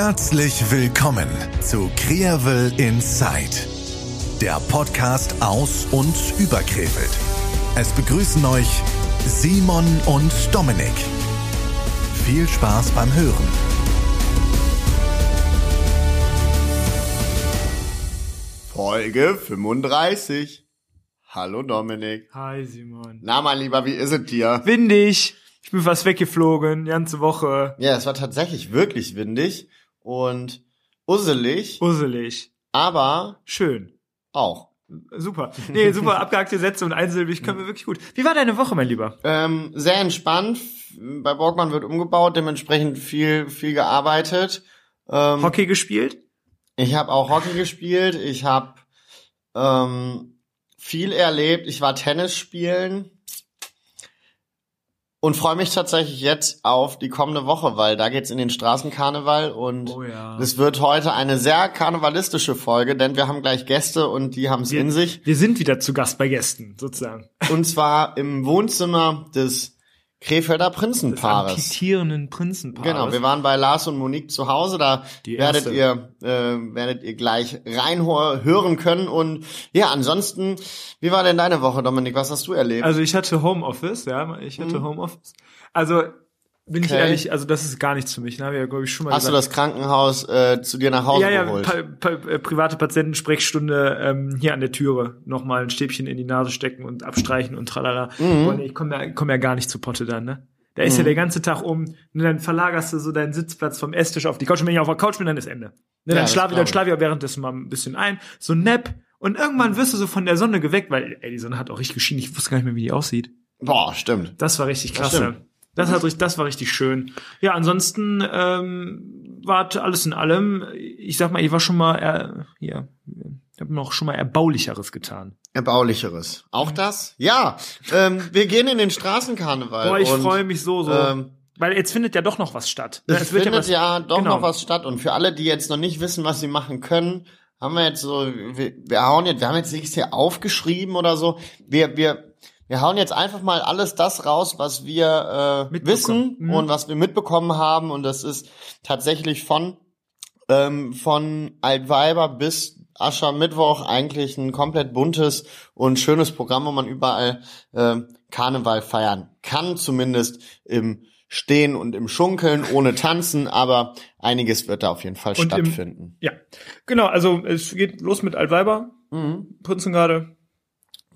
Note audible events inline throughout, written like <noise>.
Herzlich willkommen zu Krevel Inside, der Podcast aus und über Krefeld. Es begrüßen euch Simon und Dominik. Viel Spaß beim Hören. Folge 35. Hallo Dominik. Hi Simon. Na mein Lieber, wie ist es dir? Windig. Ich bin fast weggeflogen, die ganze Woche. Ja, es war tatsächlich wirklich windig und usselig, Usselig. aber Schön. auch. Super. Nee, super abgehackte Sätze und einsilbig können wir wirklich gut. Wie war deine Woche, mein Lieber? Ähm, sehr entspannt. Bei Borgmann wird umgebaut, dementsprechend viel, viel gearbeitet. Ähm, Hockey gespielt? Ich habe auch Hockey gespielt. Ich habe ähm, viel erlebt. Ich war Tennis spielen und freue mich tatsächlich jetzt auf die kommende Woche, weil da geht's in den Straßenkarneval und Oh ja. es wird heute eine sehr karnevalistische Folge, denn wir haben gleich Gäste und die haben's in sich. Wir sind wieder zu Gast bei Gästen, sozusagen. Und zwar im Wohnzimmer des Krefelder Prinzenpaares. Amputierenden Prinzenpaares. Genau, wir waren bei Lars und Monique zu Hause, da werdet ihr äh, werdet ihr gleich reinhören können und ja, ansonsten, wie war denn deine Woche, Dominik? Was hast du erlebt? Also ich hatte Homeoffice, ja, ich hatte Homeoffice. Also bin ich Mhm. Okay. ehrlich, also das ist gar nichts für mich, ne? Wir ja, glaube ich, schon mal hast du gesagt. das Krankenhaus äh, zu dir nach Hause ja, ja, geholt? pa pa äh, private Patientensprechstunde ähm, hier an der Türe nochmal ein Stäbchen in die Nase stecken und abstreichen und tralala. Mhm. Ich komme ja, komm ja gar nicht zu Potte dann, ne? Da ist ja der ganze Tag um, und dann verlagerst du so deinen Sitzplatz vom Esstisch auf die Couch. Und wenn ich auf der Couch bin, dann ist Ende. Ne, Ja, dann das schlafe ich, dann schlafe ich auch währenddessen mal ein bisschen ein. So ein Nap. Und irgendwann wirst du so von der Sonne geweckt, weil, ey, die Sonne hat auch richtig geschienen. Ich wusste gar nicht mehr, wie die aussieht. Boah, stimmt. Das war richtig Das klasse. Das, hat, das war richtig schön. Ja, ansonsten ähm, war alles in allem, ich sag mal, ich war schon mal, äh, hier, ich habe noch schon mal Erbaulicheres getan. Erbaulicheres. Auch das? Ja, ähm, wir gehen in den Straßenkarneval. Boah, ich freue mich so, so. Ähm, weil jetzt findet ja doch noch was statt. Ne, Es findet ja, doch genau. noch was statt. Und für alle, die jetzt noch nicht wissen, was sie machen können, haben wir jetzt so, wir, wir hauen jetzt, wir haben jetzt nichts hier aufgeschrieben oder so. Wir, wir, wir hauen jetzt einfach mal alles das raus, was wir äh, wissen Mhm. und was wir mitbekommen haben. Und das ist tatsächlich von, ähm, von Altweiber bis Aschermittwoch eigentlich ein komplett buntes und schönes Programm, wo man überall ähm, Karneval feiern kann, zumindest im Stehen und im Schunkeln, ohne Tanzen, aber einiges wird da auf jeden Fall Und im- stattfinden. Ja, genau, also es geht los mit Altweiber, Mhm. Prinzengarde,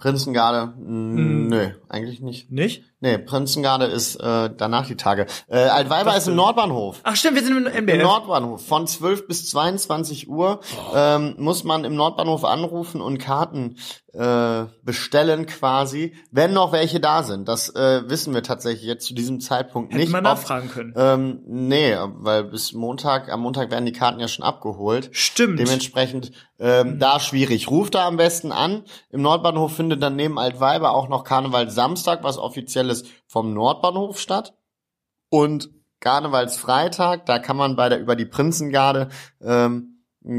Prinzengarde, mh, nö, eigentlich nicht. nicht? Nee, Prinzengarde ist äh, danach die Tage. Äh, Altweiber ist im? Nordbahnhof. Ach stimmt, wir sind im Im MBF. Nordbahnhof. Von 12 bis 22 Uhr ähm, muss man im Nordbahnhof anrufen und Karten äh, bestellen quasi, wenn noch welche da sind. Das äh, wissen wir tatsächlich jetzt zu diesem Zeitpunkt Hätte nicht. man ob- nachfragen können. Ähm, nee, weil bis Montag, am Montag werden die Karten ja schon abgeholt. Stimmt. Dementsprechend ähm, da schwierig. Ruft da am besten an. Im Nordbahnhof findet dann neben Altweiber auch noch Karneval Samstag, was offiziell ist, vom Nordbahnhof statt. Und Karnevalsfreitag, da kann man bei der über die Prinzengarde ähm,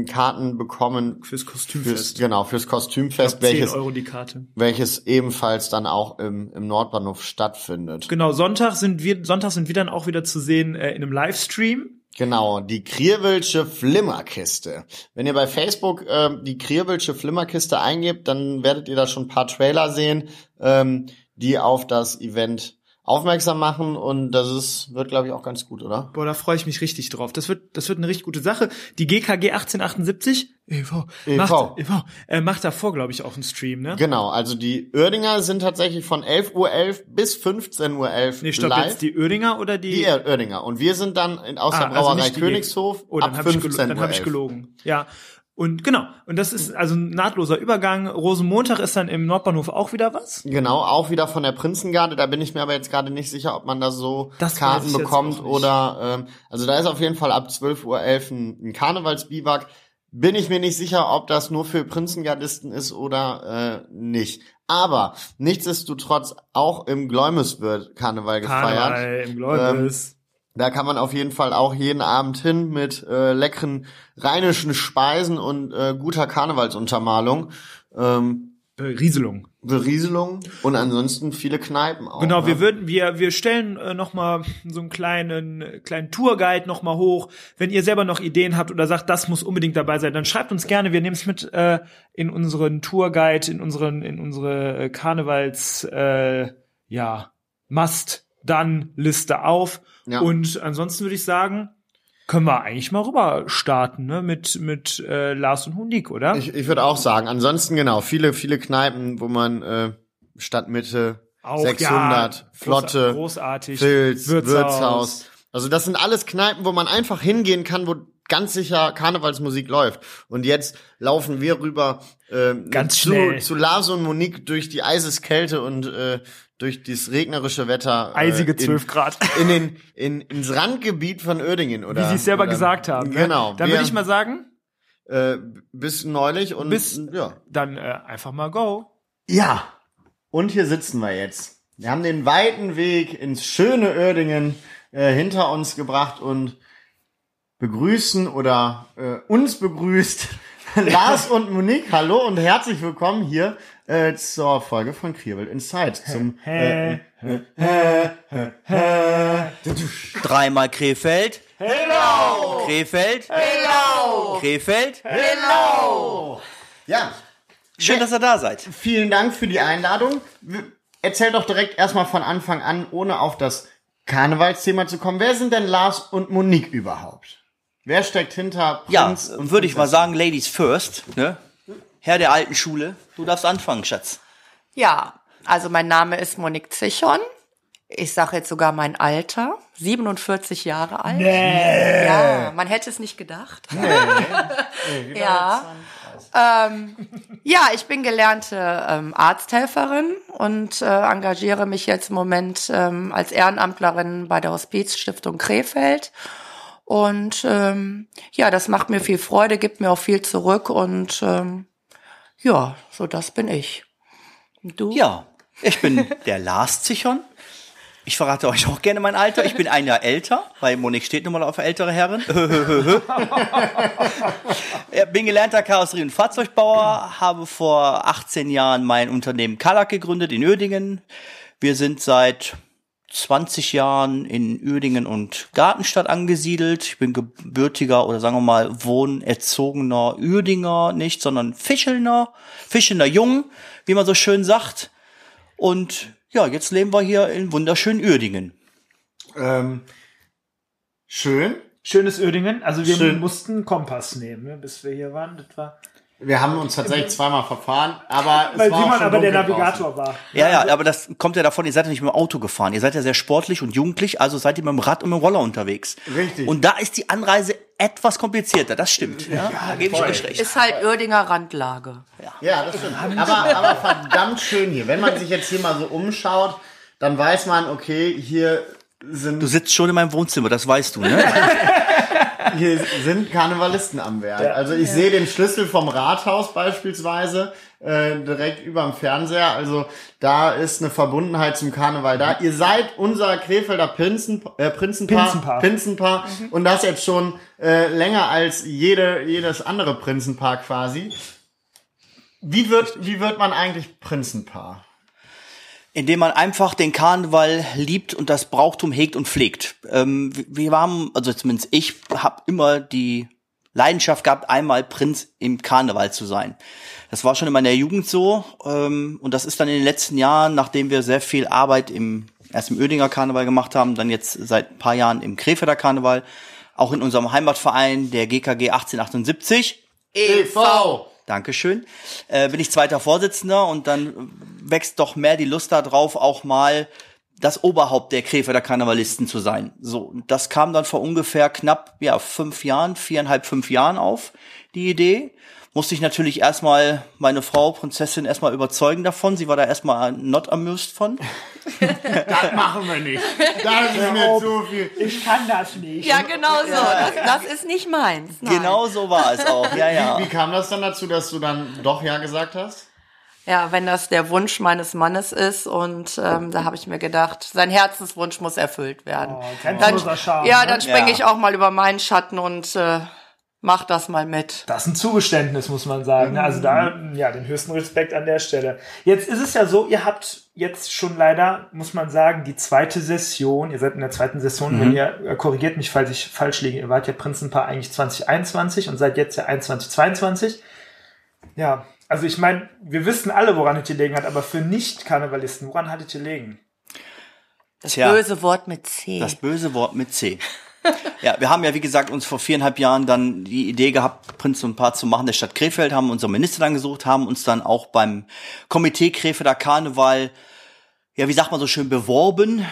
Karten bekommen Fürs fürs, Kostümfest. genau fürs Kostümfest, 10 welches Euro die Karte. welches ebenfalls dann auch im, im Nordbahnhof stattfindet. Genau, Sonntag sind wir, Sonntag sind wir dann auch wieder zu sehen äh, in einem Livestream. Genau, die Krierwelsche Flimmerkiste. Wenn ihr bei Facebook ähm, die Krierwelsche Flimmerkiste eingebt, dann werdet ihr da schon ein paar Trailer sehen, ähm, die auf das Event aufmerksam machen und das ist, wird glaube ich auch ganz gut, oder? Boah, da freue ich mich richtig drauf. Das wird, das wird eine richtig gute Sache. Die GKG 1878, EV, EV. Macht, EV äh, macht davor, glaube ich, auch einen Stream, ne? Genau, also die Oerdinger sind tatsächlich von 11.11 Uhr bis 15.11 Uhr Nee, stopp, live. jetzt die Oerdinger oder die? die Oerdinger. Und wir sind dann aus Ah, der also Brauerei die- Königshof Oh, dann ab habe ich, 15 gelo dann Uhr. hab ich gelogen. Ja. Und genau, und das ist also ein nahtloser Übergang. Rosenmontag ist dann im Nordbahnhof auch wieder was. Genau, auch wieder von der Prinzengarde. Da bin ich mir aber jetzt gerade nicht sicher, ob man da so Das Karten bekommt oder ähm, also da ist auf jeden Fall ab 12.11 Uhr ein, ein Karnevalsbiwak. Bin ich mir nicht sicher, ob das nur für Prinzengardisten ist oder äh, nicht. Aber nichtsdestotrotz auch im Gläumes wird Karneval gefeiert. Karneval im Gläubis. Da kann man auf jeden Fall auch jeden Abend hin mit äh, leckeren rheinischen Speisen und äh, guter Karnevalsuntermalung. Ähm, Berieselung. Berieselung und ansonsten viele Kneipen auch. Genau, ne? wir würden, wir, wir stellen äh, noch mal so einen kleinen, kleinen Tourguide noch mal hoch. Wenn ihr selber noch Ideen habt oder sagt, das muss unbedingt dabei sein, dann schreibt uns gerne. Wir nehmen es mit äh, in unseren Tourguide, in unseren, in unsere äh, Karnevals, äh, ja, Must-Dann-Liste auf. Ja. Und ansonsten würde ich sagen, können wir eigentlich mal rüber starten, ne, mit, mit äh, Lars und Hunik, oder? Ich, ich würde auch sagen, ansonsten genau, viele, viele Kneipen, wo man äh, Stadtmitte, Auch, 600, ja, Flotte, großartig. Filz, Wirtshaus. Wirtshaus. Also das sind alles Kneipen, wo man einfach hingehen kann, wo ganz sicher Karnevalsmusik läuft. Und jetzt laufen wir rüber äh, Ganz zu, schnell. zu Lars und Monique durch die Eiseskälte und äh, durch dieses regnerische Wetter. äh, Eisige in- 12 Grad. <laughs> In den, in, ins Randgebiet von Oerdingen, oder? Wie sie es selber oder, gesagt haben. Ne? Genau. Dann Wir- würde ich mal sagen, äh, bis neulich und Bis- ja. dann äh, einfach mal go. Ja. Und hier sitzen wir jetzt. Wir haben den weiten Weg ins schöne Oerdingen äh, hinter uns gebracht und begrüßen oder äh, uns begrüßt <laughs> Lars und Monique. Hallo und herzlich willkommen hier äh, zur Folge von Kriebel Inside. Zum äh, Dreimal Krefeld. Hello! Krefeld. Hello! Krefeld. ja, Schön, dass ihr da seid. vielen Dank für die Einladung. Erzähl doch direkt erstmal von Anfang an, ohne auf das Karnevalsthema zu kommen. Wer sind denn Lars und Monique überhaupt? Wer steckt hinter Ja, Prinz und würde ich mal sagen, Ladies first, ne? Herr der alten Schule, du darfst anfangen, Schatz. Ja, also mein Name ist Monique Zichon. Ich sage jetzt sogar mein Alter, 47 Jahre alt. Nee. Ja, man hätte es nicht gedacht. <laughs> ja. Ähm, ja, ich bin gelernte ähm, Arzthelferin und äh, engagiere mich jetzt im Moment ähm, als Ehrenamtlerin bei der Hospizstiftung Krefeld. Und ähm, ja, das macht mir viel Freude, gibt mir auch viel zurück und ähm, ja, so das bin ich. Und du? Ja, ich bin <laughs> der Lars Zichon. Ich verrate euch auch gerne mein Alter. Ich bin ein Jahr älter, weil Monique steht nun mal auf ältere Herren. <laughs> Bin gelernter Karosserie- und Fahrzeugbauer, habe vor 18 Jahren mein Unternehmen Kalak gegründet in Uerdingen. Wir sind seit 20 Jahren in Uerdingen und Gartenstadt angesiedelt. Ich bin gebürtiger oder sagen wir mal wohnerzogener Uerdinger, nicht, sondern Fischelner, Fischelner Jung, wie man so schön sagt. Und ja, jetzt leben wir hier in wunderschönen Uerdingen. Ähm, schön. Schönes Ödingen. Also wir Schön. mussten Kompass nehmen, ne, bis wir hier waren. Das war, Wir haben uns tatsächlich zweimal verfahren, aber es weil war Simon aber der Navigator war. Ja, ja, aber das kommt ja davon, ihr seid ja nicht mit dem Auto gefahren. Ihr seid ja sehr sportlich und jugendlich, also seid ihr mit dem Rad und mit dem Roller unterwegs. Richtig. Und da ist die Anreise etwas komplizierter, das stimmt. Ja, da gebe ich euch recht. Ist halt Uerdinger Randlage. draußen. Ja, das stimmt. Aber, aber verdammt schön hier. Wenn man sich jetzt hier mal so umschaut, dann weiß man, okay, hier sind, Du sitzt schon in meinem Wohnzimmer, das weißt du, ne? <laughs> hier sind Karnevalisten am Werk. Also ich sehe den Schlüssel vom Rathaus beispielsweise äh, direkt überm Fernseher. Also da ist eine Verbundenheit zum Karneval da. Ihr seid unser Krefelder Prinzen, äh, Prinzenpaar. Pinzenpaar. Pinzenpaar. Und das jetzt schon äh, länger als jede, jedes andere Prinzenpaar quasi. Wie wird, wie wird man eigentlich Prinzenpaar? Indem man einfach den Karneval liebt und das Brauchtum hegt und pflegt. Ähm, wir haben, also zumindest ich, habe immer die Leidenschaft gehabt, einmal Prinz im Karneval zu sein. Das war schon in meiner Jugend so ähm, und das ist dann in den letzten Jahren, nachdem wir sehr viel Arbeit im erst im Oedinger Karneval gemacht haben, dann jetzt seit ein paar Jahren im Krefelder Karneval, auch in unserem Heimatverein, der GKG 1878, EV! Dankeschön. Äh, bin ich zweiter Vorsitzender und dann wächst doch mehr die Lust darauf, auch mal das Oberhaupt der Krefelder Karnevalisten zu sein. So, das kam dann vor ungefähr knapp ja fünf Jahren, viereinhalb, fünf Jahren auf, die Idee. Musste ich natürlich erstmal meine Frau, Prinzessin, erstmal überzeugen davon. Sie war da erstmal not amused von. <laughs> Das machen wir nicht. Das ist mir zu viel. Ich kann das nicht. Ja, genau so. Das, das ist nicht meins. Nein. Genau so war es auch. Ja, ja. Wie kam das dann dazu, dass du dann doch Ja gesagt hast? Ja, wenn das der Wunsch meines Mannes ist und ähm, da habe ich mir gedacht, sein Herzenswunsch muss erfüllt werden. Oh, grenzenloser Charme, ja, ne? dann springe Ja. ich auch mal über meinen Schatten und äh, Mach das mal mit. Das ist ein Zugeständnis, muss man sagen. Also da, ja, den höchsten Respekt an der Stelle. Jetzt ist es ja so, ihr habt jetzt schon leider, muss man sagen, die zweite Session. Ihr seid in der zweiten Session, wenn ihr, äh, korrigiert mich, falls ich falsch liege, ihr wart ja Prinzenpaar eigentlich 2021 und seid jetzt ja 21, 22. Ja, also ich meine, wir wissen alle, woran es gelegen hat, aber für Nicht-Karnevalisten, woran hattet ihr gelegen? Das Tja. böse Wort mit C. Das böse Wort mit C. ja, wir haben ja, wie gesagt, uns vor viereinhalb Jahren dann die Idee gehabt, Prinz und Paar zu machen der Stadt Krefeld, haben unseren Minister dann gesucht, haben uns dann auch beim Komitee Krefelder Karneval, ja, wie sagt man so schön, beworben.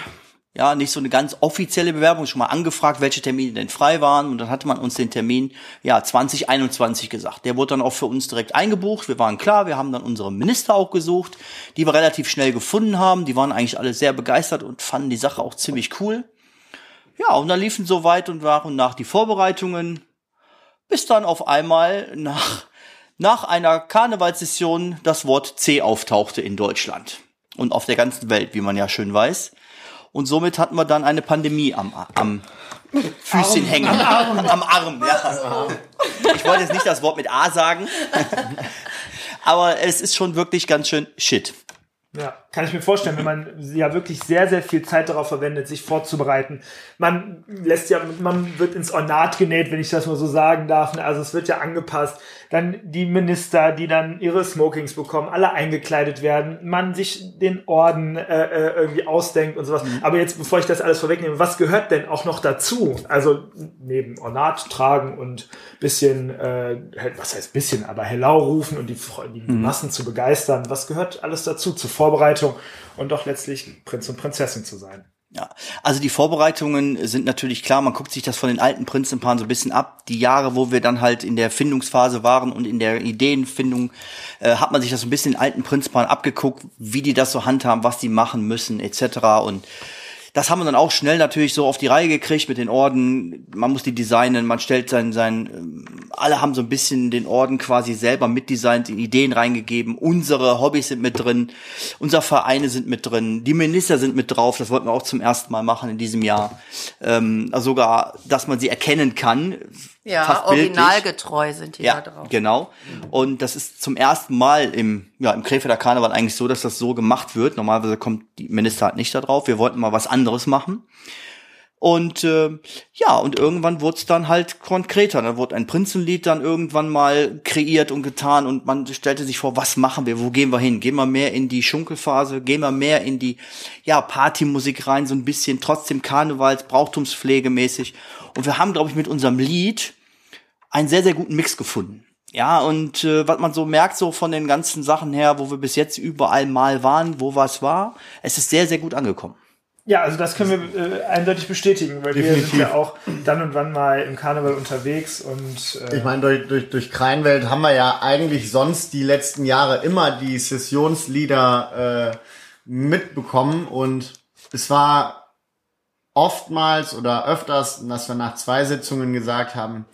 Ja, nicht so eine ganz offizielle Bewerbung, schon mal angefragt, welche Termine denn frei waren. Und dann hatte man uns den Termin, ja, 2021 gesagt. Der wurde dann auch für uns direkt eingebucht. Wir waren klar, wir haben dann unsere Minister auch gesucht, die wir relativ schnell gefunden haben. Die waren eigentlich alle sehr begeistert und fanden die Sache auch ziemlich cool. Ja, und dann liefen so weit und nach und nach die Vorbereitungen, bis dann auf einmal nach, nach einer Karnevalssession das Wort C auftauchte in Deutschland und auf der ganzen Welt, wie man ja schön weiß. Und somit hatten wir dann eine Pandemie am, am Füßchen hängen. Am Arm. ja. Ich wollte jetzt nicht das Wort mit A sagen. <laughs> Aber es ist schon wirklich ganz schön shit. Ja, kann ich mir vorstellen, wenn man ja wirklich sehr, sehr viel Zeit darauf verwendet, sich vorzubereiten. Man lässt ja, man wird ins Ornat genäht, wenn ich das mal so sagen darf. Also es wird ja angepasst. Dann die Minister, die dann ihre Smokings bekommen, alle eingekleidet werden. Man sich den Orden äh, äh, irgendwie ausdenkt und sowas. Aber jetzt, bevor ich das alles vorwegnehme, was gehört denn auch noch dazu? Also neben Ornat tragen und bisschen, äh, was heißt bisschen, aber Hellau rufen und die, die Massen zu begeistern. Was gehört alles dazu zur Vorbereitung und doch letztlich Prinz und Prinzessin zu sein? Ja, also die Vorbereitungen sind natürlich klar, man guckt sich das von den alten Prinzenpaaren so ein bisschen ab. Die Jahre, wo wir dann halt in der Findungsphase waren und in der Ideenfindung, äh, hat man sich das so ein bisschen in alten Prinzenpaaren abgeguckt, wie die das so handhaben, was die machen müssen, etc. Und das haben wir dann auch schnell natürlich so auf die Reihe gekriegt mit den Orden. Man muss die designen, man stellt sein, sein, ähm, alle haben so ein bisschen den Orden quasi selber mitdesignt, in Ideen reingegeben. Unsere Hobbys sind mit drin, unsere Vereine sind mit drin, die Minister sind mit drauf. Das wollten wir auch zum ersten Mal machen in diesem Jahr. Ähm, also sogar, dass man sie erkennen kann. ja, originalgetreu sind die Ja, da drauf. genau. Und das ist zum ersten Mal im, ja, im Krefelder Karneval eigentlich so, dass das so gemacht wird. Normalerweise kommt die Minister halt nicht da drauf. Wir wollten mal was anderes machen. Und äh, ja, und irgendwann wurde es dann halt konkreter. Dann wurde ein Prinzenlied dann irgendwann mal kreiert und getan und man stellte sich vor, was machen wir, wo gehen wir hin? Gehen wir mehr in die Schunkelphase, gehen wir mehr in die ja, Partymusik rein, so ein bisschen trotzdem Karnevals, Brauchtumspflegemäßig. Und wir haben, glaube ich, mit unserem Lied einen sehr, sehr guten Mix gefunden. Ja, und äh, was man so merkt, so von den ganzen Sachen her, wo wir bis jetzt überall mal waren, wo was war, es ist sehr, sehr gut angekommen. Ja, also das können wir äh, eindeutig bestätigen, weil wir Definitiv. sind ja auch dann und wann mal im Karneval unterwegs und äh, Ich meine, durch, durch, durch Kreinwelt haben wir ja eigentlich sonst die letzten Jahre immer die Sessionslieder äh, mitbekommen und es war oftmals oder öfters, dass wir nach zwei Sitzungen gesagt haben,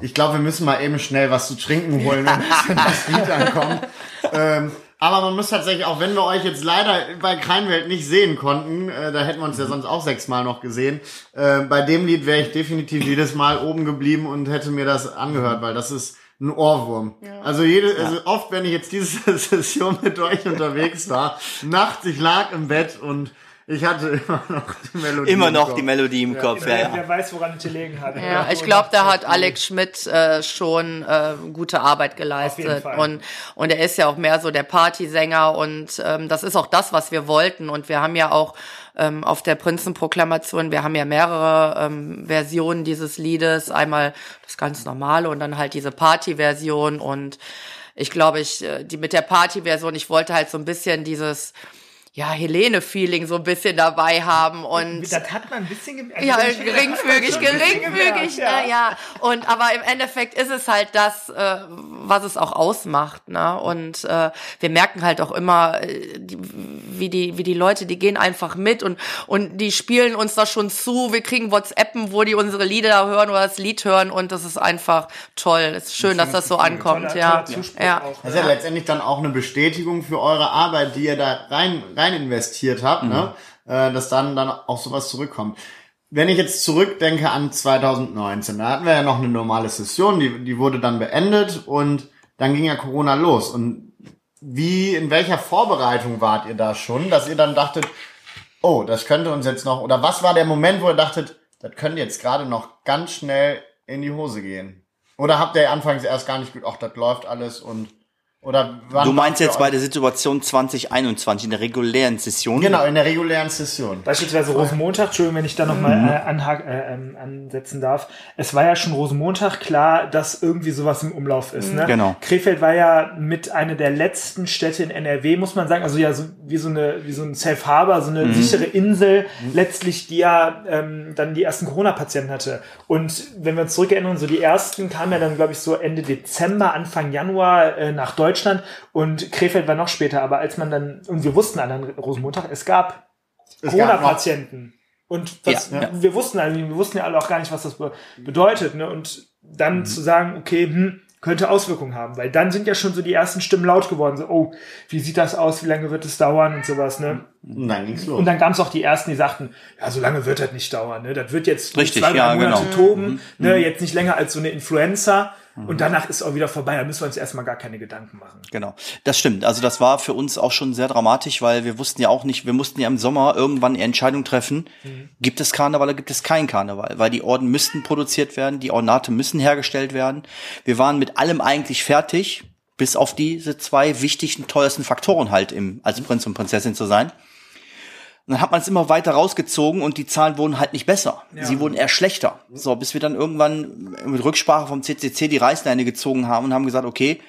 ich glaube, wir müssen mal eben schnell was zu trinken holen, wenn <laughs> das Lied ankommt. Ähm, aber man muss tatsächlich, auch wenn wir euch jetzt leider bei Kreinwelt nicht sehen konnten, äh, da hätten wir uns ja sonst auch sechsmal noch gesehen, äh, bei dem Lied wäre ich definitiv jedes Mal oben geblieben und hätte mir das angehört, weil das ist ein Ohrwurm. Also jede, also oft, wenn ich jetzt diese <laughs> Session mit euch unterwegs war, nachts, ich lag im Bett und ich hatte <laughs> immer noch die Melodie. Immer im noch Kopf. die Melodie im Kopf, ja, wer, ja. wer weiß, woran es gelegen hat. Ja, ich glaube, da hat Alex Schmidt äh, schon äh, gute Arbeit geleistet Fall. und und er ist ja auch mehr so der Partysänger und ähm, das ist auch das, was wir wollten und wir haben ja auch ähm, auf der Prinzenproklamation, wir haben ja mehrere ähm, Versionen dieses Liedes, einmal das ganz normale und dann halt diese Partyversion und ich glaube, ich äh, die mit der Partyversion, ich wollte halt so ein bisschen dieses ja, Helene-Feeling so ein bisschen dabei haben und Das hat man ein bisschen gem- also ja, geringfügig, geringfügig, gemerkt, ja. ja. Und aber im Endeffekt ist es halt das, äh, was es auch ausmacht, ne? Und äh, wir merken halt auch immer, äh, die, wie die, wie die Leute, die gehen einfach mit und und die spielen uns das schon zu. Wir kriegen WhatsAppen, wo die unsere Lieder hören oder das Lied hören und das ist einfach toll. Es ist schön, dass das so ankommt, Toller- ja. toller Ja. auch, Das ist ja letztendlich dann auch eine Bestätigung für eure Arbeit, die ihr da rein, rein investiert habt, ne? Äh, dass dann, dann auch sowas zurückkommt. wenn ich jetzt zurückdenke an 2019, da hatten wir ja noch eine normale Session, die, die wurde dann beendet und dann ging ja Corona los. Und wie, in welcher Vorbereitung wart ihr da schon, dass ihr dann dachtet, oh, das könnte uns jetzt noch, oder was war der Moment, wo ihr dachtet, das könnte jetzt gerade noch ganz schnell in die Hose gehen? Oder habt ihr anfangs erst gar nicht gut, ach, das läuft alles und oder wann Du meinst jetzt bei der Situation 2021 in der regulären Session? Genau, in der regulären Session. Beispielsweise Rosenmontag, Entschuldigung, wenn ich da nochmal äh, anhak- äh, ähm, ansetzen darf. Es war ja schon Rosenmontag klar, dass irgendwie sowas im Umlauf ist. Ne? Genau. Krefeld war ja mit einer der letzten Städte in NRW, muss man sagen, also ja so wie so eine wie so ein Safe Harbor, so eine sichere Insel, letztlich die ja ähm, dann die ersten Corona-Patienten hatte. Und wenn wir uns zurückerinnern, so die ersten kamen ja dann glaube ich so Ende Dezember, Anfang Januar äh, nach Deutschland und Krefeld war noch später. Aber als man dann und wir wussten alle an Rosenmontag, es gab Corona-Patienten. Und das, Ja, ja. wir wussten alle, wir wussten ja alle auch gar nicht, was das be bedeutet. Ne? Und dann zu sagen, okay, hm, könnte Auswirkungen haben, weil dann sind ja schon so die ersten Stimmen laut geworden. So, oh, wie sieht das aus? Wie lange wird es dauern und sowas. Ne? Und dann ging's los. Und dann gab es auch die ersten, die sagten, ja, so lange wird das nicht dauern. Ne? Das wird jetzt Richtig, zwei, ja, Monate genau. toben, ne? jetzt nicht länger als so eine Influenza. Und danach ist auch wieder vorbei. Da müssen wir uns erstmal gar keine Gedanken machen. Genau, das stimmt. Also das war für uns auch schon sehr dramatisch, weil wir wussten ja auch nicht, wir mussten ja im Sommer irgendwann die Entscheidung treffen, gibt es Karneval oder gibt es keinen Karneval? Weil die Orden müssten produziert werden, die Ornate müssen hergestellt werden. Wir waren mit allem eigentlich fertig, bis auf diese zwei wichtigsten, teuersten Faktoren halt im, als Prinz und Prinzessin zu sein. Und dann hat man es immer weiter rausgezogen und die Zahlen wurden halt nicht besser. Sie wurden eher schlechter. So, bis wir dann irgendwann mit Rücksprache vom CCC die Reißleine gezogen haben und haben gesagt, okay,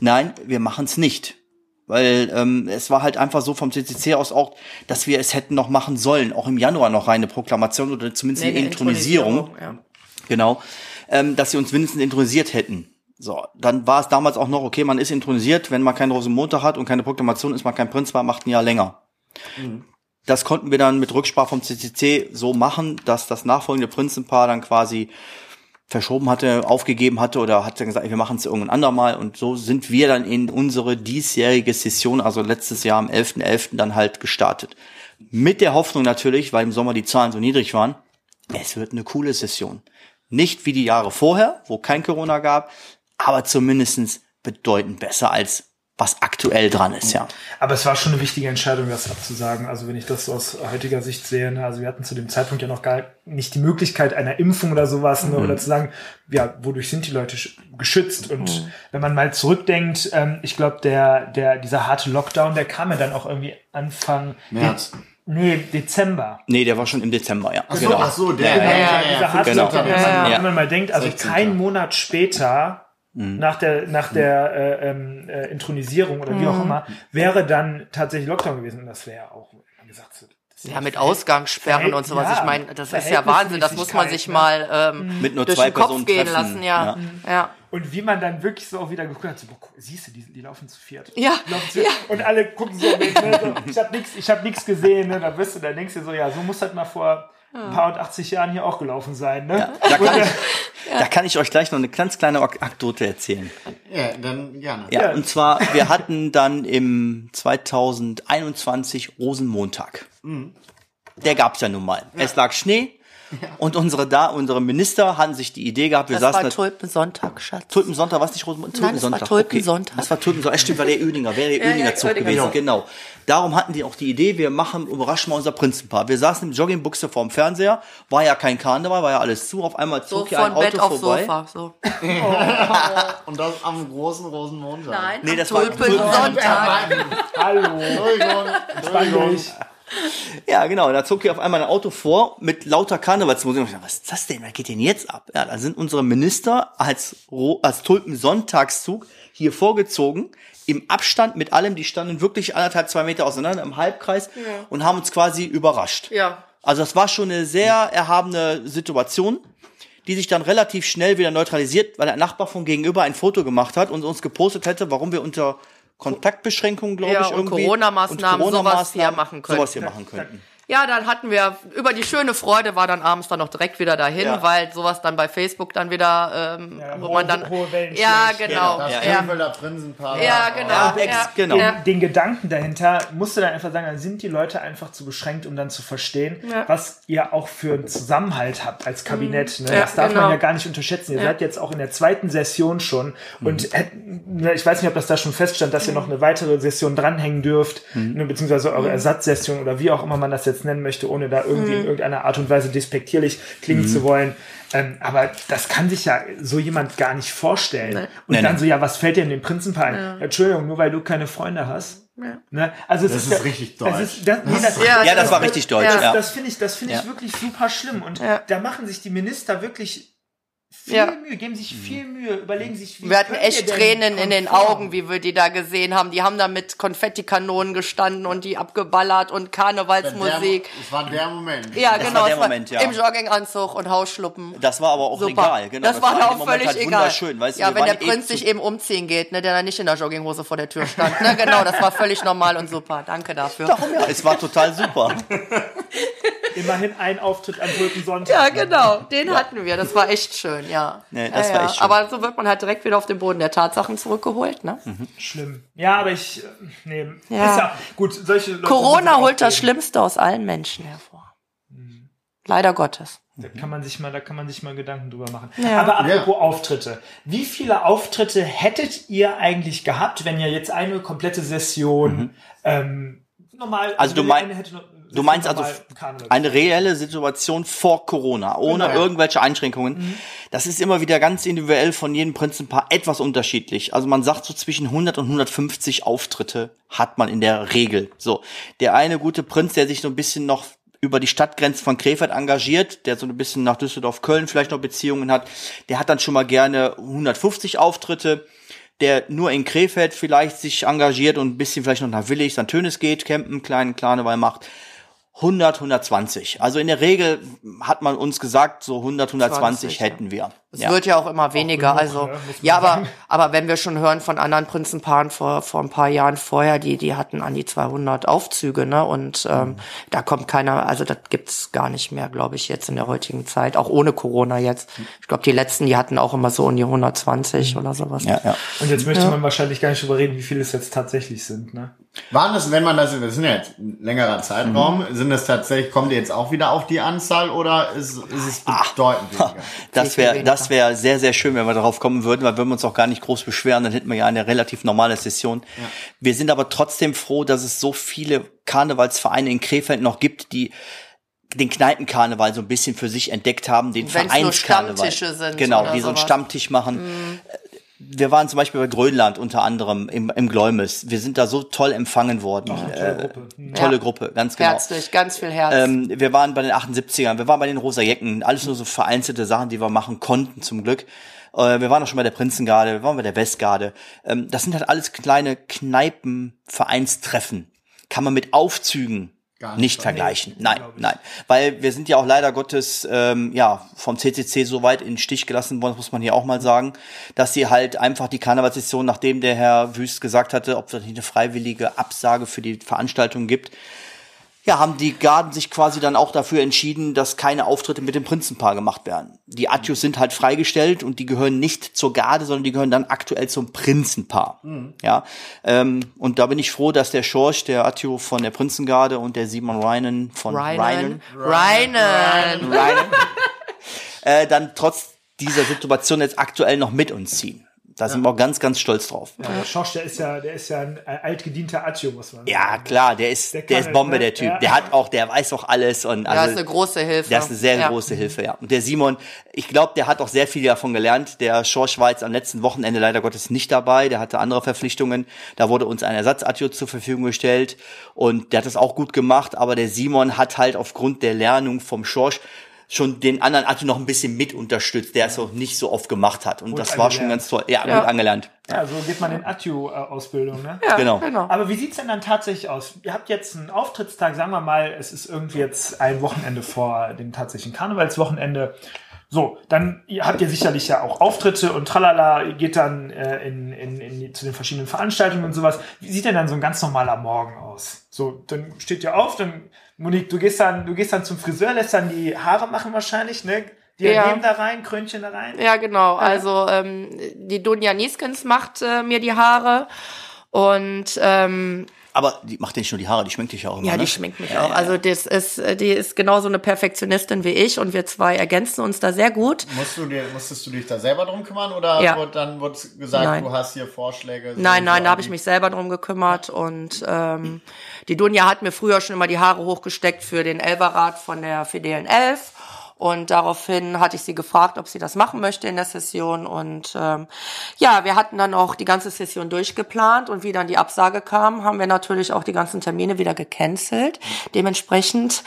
nein, wir machen es nicht. Weil ähm, es war halt einfach so vom CCC aus auch, dass wir es hätten noch machen sollen. Auch im Januar noch reine Proklamation oder zumindest Nee, eine Intronisierung. Ja. Genau. Ähm, dass sie uns mindestens intronisiert hätten. So, dann war es damals auch noch, okay, man ist intronisiert, wenn man keinen Rosenmontag hat und keine Proklamation ist man kein Prinz war, macht ein Jahr länger. Das konnten wir dann mit Rücksprache vom CCC so machen, dass das nachfolgende Prinzenpaar dann quasi verschoben hatte, aufgegeben hatte oder hat dann gesagt, wir machen es irgendwann andermal und so sind wir dann in unsere diesjährige Session, also letztes Jahr am 11.11. dann halt gestartet. Mit der Hoffnung natürlich, weil im Sommer die Zahlen so niedrig waren, es wird eine coole Session. Nicht wie die Jahre vorher, wo kein Corona gab, aber zumindestens bedeutend besser als was aktuell dran ist, ja. Aber es war schon eine wichtige Entscheidung, das abzusagen. Also wenn ich das aus heutiger Sicht sehe, ne, also wir hatten zu dem Zeitpunkt ja noch gar nicht die Möglichkeit einer Impfung oder sowas, ne, oder zu sagen, ja, wodurch sind die Leute sch- geschützt? Und wenn man mal zurückdenkt, ähm, ich glaube, der, der, dieser harte Lockdown, der kam ja dann auch irgendwie Anfang März. Nee, Dezember. Nee, der war schon im Dezember, ja. Ach so, ach so, der. Genau, ja, ja, dieser, ja, dieser harte genau. Lockdown, wenn, Ja, man, ja. wenn man mal denkt, also 16. kein Monat später nach der nach der äh, ähm, äh, Intronisierung oder wie auch immer wäre dann tatsächlich Lockdown gewesen und das wäre ja auch wie gesagt ist Ja, mit Ausgangssperren und sowas. Ja, ich meine, das ist ja Wahnsinn. Das muss man sich mal ähm, Mit nur durch zwei den Kopf Personen gehen treffen. lassen. Ja, ja. und wie man dann wirklich so auch wieder geguckt hat so, boah, siehst du die, die laufen zu viert Ja, zu viert. und alle gucken so, mit, <laughs> ne, so ich habe nichts ich habe nichts gesehen ne da bist du da denkst du so ja so muss halt mal vor ein paar und 80 Jahren hier auch gelaufen sein ne Da kann, ich, <laughs> da kann ich euch gleich noch eine ganz kleine Anekdote erzählen. Ja, dann gerne. Ja, Ja. und zwar, wir hatten dann im 2021 Rosenmontag. Der gab's ja nun mal. Es lag Schnee <laughs> und unsere da, unsere Minister hatten sich die Idee gehabt, wir Das saßen war da- Tulpensonntag, Schatz. Tulpensonntag, was nicht Rosenmontag? Nein, das war Tulpensonntag. Okay. Das war Tulpensonntag. Es stimmt, war der Ödinger, wäre der Ja, ja, Ödinger Zug Ödinger gewesen. Zug. Genau. Darum hatten die auch die Idee, wir machen, überraschen mal unser Prinzenpaar. Wir saßen im Joggingbuchse vorm Fernseher, war ja kein Karneval, war ja alles zu. Auf einmal So zog hier ein von Auto Bett auf vorbei. Sofa. So. <laughs> Und das am großen Rosenmontag. Nein, Nee, am das war Tulpensonntag. hallo Entschuldigung, Entschuldigung. Ja, genau. Da zog hier auf einmal ein Auto vor mit lauter Karnevalsmusik. Und ich dachte, was ist das denn? Was geht denn jetzt ab? Ja, da sind unsere Minister als, als Tulpensonntagszug hier vorgezogen. Im Abstand mit allem. Die standen wirklich anderthalb, zwei Meter auseinander im Halbkreis und haben uns quasi überrascht. Ja. Also das war schon eine sehr erhabene Situation, die sich dann relativ schnell wieder neutralisiert, weil der Nachbar von gegenüber ein Foto gemacht hat und uns gepostet hätte, warum wir unter Kontaktbeschränkungen, glaube Ja, ich, und irgendwie Corona-Maßnahmen und sowas hier machen könnten. Sowas hier machen könnten. Ja, dann hatten wir über die schöne Freude war dann abends dann noch direkt wieder dahin, Ja. weil sowas dann bei Facebook dann wieder, ähm, Ja, wo hohe- man dann, hohe Wellen ja, schlägt. genau, Das ja, Krefelder Prinzenpaar. ja, genau, Ja, ex- genau. ja. den Gedanken dahinter musst du dann einfach sagen, dann sind die Leute einfach zu beschränkt, um dann zu verstehen, Ja. was ihr auch für einen Zusammenhalt habt als Kabinett. Ne? Ja, das darf genau. man ja gar nicht unterschätzen. Ihr seid jetzt auch in der zweiten Session schon und hätt- ne, ich weiß nicht, ob das da schon feststand, dass ihr noch eine weitere Session dranhängen dürft, ne, beziehungsweise eure Ersatzsession oder wie auch immer man das jetzt nennen möchte, ohne da irgendwie in irgendeiner Art und Weise despektierlich klingen zu wollen. Ähm, aber das kann sich ja so jemand gar nicht vorstellen. Und Nee, dann nee. so, ja, was fällt dir in den Prinzenpaar ein? Entschuldigung, nur weil du keine Freunde hast. Ne? Also es Das ist, ist ja- richtig deutsch. Ist, das, nee, das, Ja, Ja, das war richtig deutsch, Das, ja. das finde ich, das finde ich Ja. wirklich super schlimm. Und Ja. da machen sich die Minister wirklich viel Ja. Mühe, geben sich viel Mühe, überlegen sich, wie Wir hatten echt Tränen in den Augen, wie wir die da gesehen haben. Die haben da mit Konfettikanonen gestanden und die abgeballert und Karnevalsmusik. Es war der Moment. Ja, Das genau. war der war Moment, ja. Im Jogginganzug und Hausschluppen. Das war aber auch Super. egal, genau. das, war in da dem auch Moment völlig halt egal. wunderschön, weißt du, ja, wir wenn der waren Prinz sich eben umziehen geht, ne, der dann nicht in der Jogginghose vor der Tür stand. Ne, genau, das war völlig normal und super. Danke dafür. Darum ja, es war total super. <laughs> Immerhin ein Auftritt am Brückensonntag. Ja, genau. Den hatten wir. Das war echt schön, ja. Nee, das ja, war ja. echt schön. Aber so wird man halt direkt wieder auf den Boden der Tatsachen zurückgeholt, ne? Schlimm. Ja, aber ich, nee, Ja. ist ja, gut, solche Leute Corona holt das. Schlimmste aus allen Menschen hervor. Leider Gottes. Da kann man sich mal, da kann man sich mal Gedanken drüber machen. Ja. Aber apropos Auftritte. Wie viele Auftritte hättet ihr eigentlich gehabt, wenn ihr jetzt eine komplette Session ähm, normal, Also du wenn Du meinst also eine reelle Situation vor Corona, ohne Genau. irgendwelche Einschränkungen. Das ist immer wieder ganz individuell von jedem Prinzenpaar etwas unterschiedlich. Also man sagt so zwischen 100 und 150 Auftritte hat man in der Regel. So, der eine gute Prinz, der sich so ein bisschen noch über die Stadtgrenzen von Krefeld engagiert, der so ein bisschen nach Düsseldorf, Köln vielleicht noch Beziehungen hat, der hat dann schon mal gerne 150 Auftritte der nur in Krefeld vielleicht sich engagiert und ein bisschen vielleicht noch nach Willig, St. Tönis geht, campen, kleinen Karneval macht. 100, 120. Also in der Regel hat man uns gesagt, so 100, 120 20, ja. hätten wir. Es wird ja auch immer weniger. genug, also ne, muss man ja, aber sagen. <laughs> aber wenn wir schon hören von anderen Prinzenpaaren vor vor ein paar Jahren vorher, die die hatten an die 200 Aufzüge, ne? Und Mhm. ähm, da kommt keiner. Also das gibt's gar nicht mehr, glaube ich, jetzt in der heutigen Zeit, auch ohne Corona jetzt. Ich glaube, die letzten, die hatten auch immer so um die 120 oder sowas. Ja, ja. Und jetzt möchte man wahrscheinlich gar nicht drüber reden, wie viele es jetzt tatsächlich sind. Ne? Waren das, wenn man das, das sind ja jetzt ein längerer Zeitraum, sind das tatsächlich, kommt jetzt auch wieder auf die Anzahl oder ist, ist es bedeutend <laughs> weniger? Das wäre weniger. Das wäre sehr sehr schön, wenn wir darauf kommen würden, weil würden wir uns auch gar nicht groß beschweren, dann hätten wir ja eine relativ normale Session. Wir sind aber trotzdem froh, dass es so viele Karnevalsvereine in Krefeld noch gibt, die den Kneipenkarneval so ein bisschen für sich entdeckt haben, den Wenn's nur Vereinskarneval. Stammtische sind genau, die so einen. Stammtisch machen. Wir waren zum Beispiel bei Grönland unter anderem im, im Gläumes. Wir sind da so toll empfangen worden. Tolle Äh, Gruppe. Tolle Ja. Gruppe, ganz genau. Herzlich, ganz viel Herz. Ähm, wir waren bei den 78ern, wir waren bei den Rosa Jecken, alles nur so vereinzelte Sachen, die wir machen konnten zum Glück. Äh, wir waren auch schon bei der Prinzengarde, wir waren bei der Westgarde. Ähm, das sind halt alles kleine Kneipen-Vereinstreffen. Kann man mit Aufzügen Gar nicht, nicht vergleichen. Nein, nein. Weil wir sind ja auch leider Gottes ähm, ja vom CCC so weit in den Stich gelassen worden, das muss man hier auch mal sagen, dass sie halt einfach die Karnevalssession, nachdem der Herr Wüst gesagt hatte, ob es nicht eine freiwillige Absage für die Veranstaltung gibt, ja, haben die Garden sich quasi dann auch dafür entschieden, dass keine Auftritte mit dem Prinzenpaar gemacht werden. Die Atjus sind halt freigestellt und die gehören nicht zur Garde, sondern die gehören dann aktuell zum Prinzenpaar. Ja, ähm, und da bin ich froh, dass der Schorsch, der Atjo von der Prinzengarde und der Simon Reinen von Reinen. Reinen, Reinen. Reinen <laughs> äh, dann trotz dieser Situation jetzt aktuell noch mit uns ziehen. Da sind wir auch ganz, ganz stolz drauf. Ja, der Schorsch, der ist ja, der ist ja ein äh, altgedienter Atjo, muss man sagen. Ja, klar, der ist, Der der, ist es, Bombe, ne? der Typ. Ja. Der hat auch, der weiß auch alles und also, ist eine große Hilfe. Das ist eine sehr ja. große Hilfe, ja. Und der Simon, ich glaube, der hat auch sehr viel davon gelernt. Der Schorsch war jetzt am letzten Wochenende leider Gottes nicht dabei. Der hatte andere Verpflichtungen. Da wurde uns ein Ersatzattio zur Verfügung gestellt und der hat das auch gut gemacht. Aber der Simon hat halt aufgrund der Lernung vom Schorsch schon den anderen Attio noch ein bisschen mit unterstützt, der es auch nicht so oft gemacht hat. Und Gut das war schon ganz toll. Ja, Ja. gut angelernt. Ja, so geht man in Atjo-Ausbildung, ne? Ja, Genau. genau. Aber wie sieht's denn dann tatsächlich aus? Ihr habt jetzt einen Auftrittstag, sagen wir mal, es ist irgendwie jetzt ein Wochenende vor dem tatsächlichen Karnevalswochenende. So, dann habt ihr sicherlich ja auch Auftritte und tralala, ihr geht dann äh, in, in, in, zu den verschiedenen Veranstaltungen und sowas. Wie sieht denn dann so ein ganz normaler Morgen aus? So, dann steht ihr auf, dann, Monique, du gehst dann, du gehst dann zum Friseur, lässt dann die Haare machen wahrscheinlich, ne? Die Ja. nehmen da rein, Krönchen da rein. Ja, genau. Also ähm, die Dunja Nieskens macht äh, mir die Haare und ähm, Aber die macht ja nicht nur die Haare, die schminkt dich ja auch immer, ja, ne? die schminkt mich auch. Also das ist, äh, die ist genauso eine Perfektionistin wie ich und wir zwei ergänzen uns da sehr gut. Musst du dir, musstest du dich da selber drum kümmern oder Ja. wurde dann wurde gesagt, Nein. du hast hier Vorschläge? so Nein, nein, so da habe ich mich selber drum gekümmert und ähm, die Dunja hat mir früher schon immer die Haare hochgesteckt für den Elberrat von der Fidelen Elf. Und daraufhin hatte ich sie gefragt, ob sie das machen möchte in der Session. Und ähm, ja, wir hatten dann auch die ganze Session durchgeplant. Und wie dann die Absage kam, haben wir natürlich auch die ganzen Termine wieder gecancelt. Dementsprechend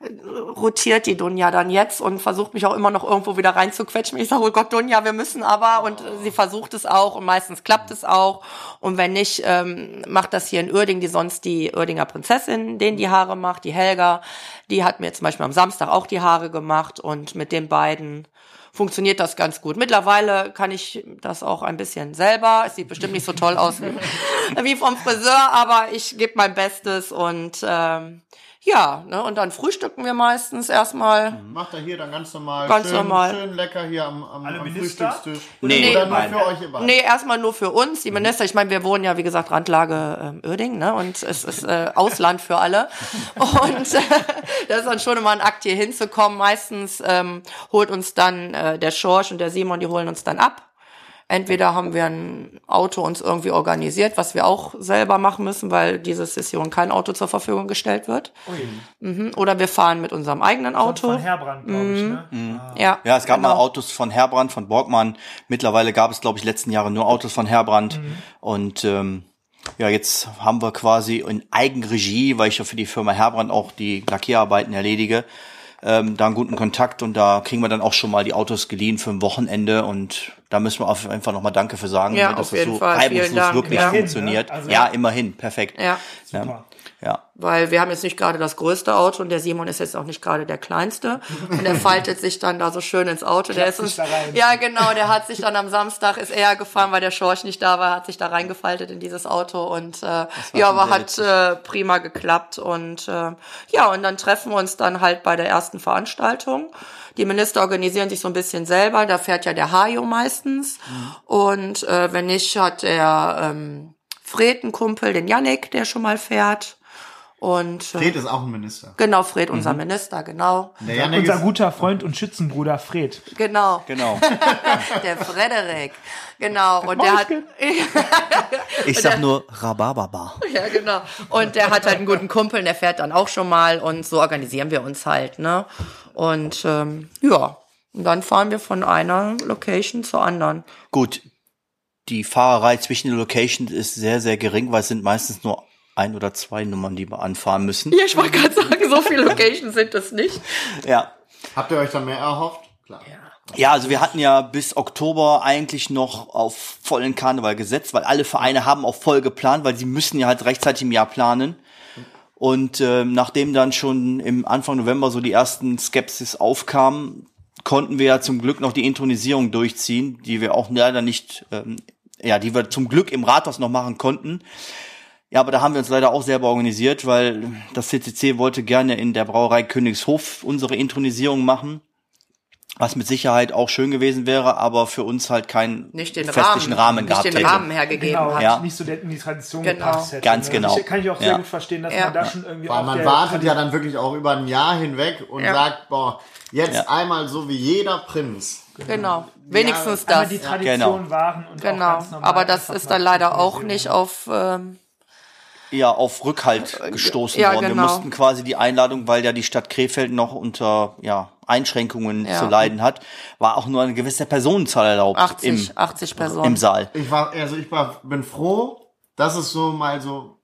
rotiert die Dunja dann jetzt und versucht mich auch immer noch irgendwo wieder reinzuquetschen. Ich sage, oh Gott, Dunja, wir müssen aber. Und äh, sie versucht es auch und meistens klappt es auch. Und wenn nicht, ähm, macht das hier in Uerding, die sonst die Uerdinger Prinzessin, denen die Haare macht, die Helga. Die hat mir zum Beispiel am Samstag auch die Haare gemacht und mit den beiden funktioniert das ganz gut. Mittlerweile kann ich das auch ein bisschen selber. Es sieht bestimmt nicht so toll aus wie, <laughs> vom Friseur, aber ich gebe mein Bestes und ähm, ja, ne, und dann frühstücken wir meistens erstmal. die- Macht er hier dann ganz normal. Ganz schön, normal. Schön lecker hier am, am, Alle am? Frühstückstisch. Nee, Oder nur nein. für euch immer. Nee, erstmal nur für uns, die Minister. Ich meine, wir wohnen ja, wie gesagt, Randlage ähm, Uerding, ne? Und es ist äh, Ausland für alle. <laughs> Und äh, das ist dann schon immer ein Akt, hier hinzukommen. Meistens ähm, holt uns dann äh, der Schorsch und der Simon, die holen uns dann ab. Entweder haben wir ein Auto uns irgendwie organisiert, was wir auch selber machen müssen, weil diese Session kein Auto zur Verfügung gestellt wird. Mhm. Oder wir fahren mit unserem eigenen Auto. Von Herbrand, glaube ich, ne? Ja, Ja, es gab genau. mal Autos von Herbrand, von Borgmann. Mittlerweile gab es, glaube ich, letzten Jahre nur Autos von Herbrand. Und ähm, ja, jetzt haben wir quasi in Eigenregie, weil ich ja für die Firma Herbrand auch die Lackierarbeiten erledige, ähm, da einen guten Kontakt und da kriegen wir dann auch schon mal die Autos geliehen für ein Wochenende und da müssen wir auf einfach nochmal Danke für sagen, Ja, ne, dass auf das jeden so Fall. Reibungslos wirklich Ja. funktioniert. Also- ja, immerhin, perfekt. Ja. Super. Ja. Weil wir haben jetzt nicht gerade das größte Auto und der Simon ist jetzt auch nicht gerade der kleinste. Und der faltet sich dann da so schön ins Auto. Der ist uns, ja, genau, der hat sich dann am Samstag ist er gefahren, weil der Schorsch nicht da war, hat sich da reingefaltet in dieses Auto und äh, ja, aber hat äh, prima geklappt. Und äh, ja, und dann treffen wir uns dann halt bei der ersten Veranstaltung. Die Minister organisieren sich so ein bisschen selber. Da fährt ja der Hajo meistens. Und äh, wenn nicht, hat der ähm, Fred einen Kumpel, den Yannick, der schon mal fährt. Und äh, Fred ist auch ein Minister. Genau, Fred, unser Minister, genau. Der Janik Unser ist, guter Freund und Schützenbruder Fred. Genau, Genau. <laughs> der Frederik. Genau, und der hat Ich <laughs> sag nur Rhabarbaba. ja genau. Und der hat halt einen guten Kumpel, der fährt dann auch schon mal und so organisieren wir uns halt, ne? Und ähm, ja, und dann fahren wir von einer Location zur anderen. Gut, die Fahrerei zwischen den Locations ist sehr, sehr gering, weil es sind meistens nur ein oder zwei Nummern, die wir anfahren müssen. Ja, ich wollte gerade sagen, so viele Locations sind es nicht. <laughs> Ja. habt ihr euch da mehr erhofft? Klar. Ja, also wir hatten ja bis Oktober eigentlich noch auf vollen Karneval gesetzt, weil alle Vereine haben auch voll geplant, weil sie müssen ja halt rechtzeitig im Jahr planen. Und ähm, nachdem dann schon im Anfang November so die ersten Skepsis aufkamen, konnten wir ja zum Glück noch die Intronisierung durchziehen, die wir auch leider nicht, ähm, ja, die wir zum Glück im Rathaus noch machen konnten. Ja, aber da haben wir uns leider auch selber organisiert, weil das CCC wollte gerne in der Brauerei Königshof unsere Intronisierung machen, was mit Sicherheit auch schön gewesen wäre, aber für uns halt keinen Nicht den festlichen Rahmen, Rahmen, nicht gehabt den hätte. Rahmen hergegeben Genau, hat. Ja. nicht so der, in die Tradition Genau. gepasst hätte. Ganz ne? genau. Ich, kann ich auch sehr Ja. gut verstehen, dass Ja. man da schon irgendwie Weil man wartet ja dann wirklich auch über ein Jahr hinweg und Ja. sagt, boah, jetzt Ja. einmal so wie jeder Prinz. Genau, wenigstens das. die Tradition Genau. wahren und auch Genau, aber das ist dann leider auch nicht auf ähm, ja auf Rückhalt gestoßen ja, worden. Wir genau. mussten quasi die Einladung, weil ja die Stadt Krefeld noch unter ja, Einschränkungen Ja. zu leiden hat, war auch nur eine gewisse Personenzahl erlaubt 80, im, 80 Personen. im Saal. Ich war, also ich war, bin froh, dass es so mal so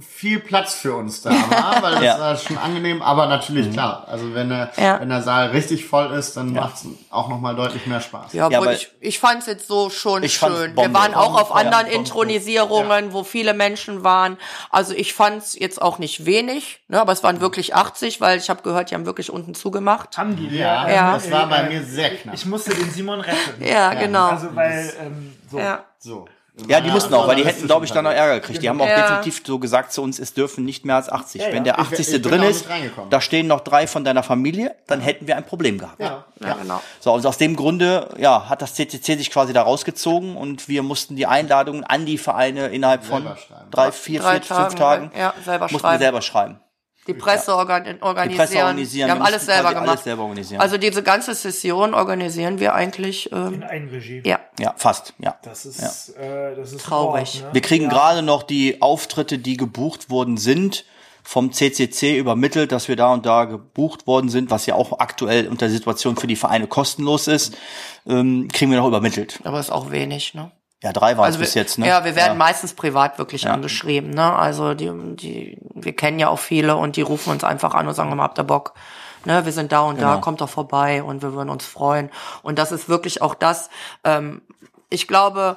viel Platz für uns da war, <laughs> weil das Ja. war schon angenehm, aber natürlich klar. Also wenn der, Ja. wenn der Saal richtig voll ist, dann macht's auch nochmal deutlich mehr Spaß. Ja, Ja, weil- ich, ich fand's jetzt so schon schön. Bombe. Wir waren auch auf Ja, anderen Bombe. Intronisierungen, wo viele Menschen waren. Also ich fand's jetzt auch nicht wenig, ne, aber es waren wirklich 80, weil ich habe gehört, die haben wirklich unten zugemacht. Haben die. Ja, Ja. das war bei äh, mir sehr knapp. Ich musste den Simon retten. Ja, genau. Also weil ähm, so. ja. so. Ja, die mussten auch, weil die hätten, glaube ich, dann noch Ärger gekriegt. Die haben auch Ja. definitiv so gesagt zu uns, es dürfen nicht mehr als 80. Ja, ja. Wenn der Ich wär- 80. ich bin drin ist, da stehen noch drei von deiner Familie, dann hätten wir ein Problem gehabt. Ja. ja, genau. So, und aus dem Grunde, ja, hat das CCC sich quasi da rausgezogen und wir mussten die Einladungen an die Vereine innerhalb von drei, vier, Drei vier, fünf Tagen, Tagen, ja, selber mussten schreiben. wir selber schreiben. Die Presse organ organisieren. Die Presse organisieren. Wir haben Wir alles selber gemacht. alles selber organisieren. Also diese ganze Session organisieren wir eigentlich, ähm, In Eigenregie. ja. Ja, fast, ja. Das ist, äh, das ist Traurig. Sport, ne? Wir kriegen gerade noch die Auftritte, die gebucht worden sind, vom CCC übermittelt, dass wir da und da gebucht worden sind, was ja auch aktuell unter der Situation für die Vereine kostenlos ist, ähm, kriegen wir noch übermittelt. Aber ist auch wenig, ne? Ja, drei waren es Also wir, bis jetzt, ne? Ja, wir werden ja. meistens privat wirklich angeschrieben, ne? Also die, die, wir kennen ja auch viele und die rufen uns einfach an und sagen, habt ihr Bock? Ne, wir sind da und da, Genau. kommt doch vorbei und wir würden uns freuen. Und das ist wirklich auch das, ähm, ich glaube,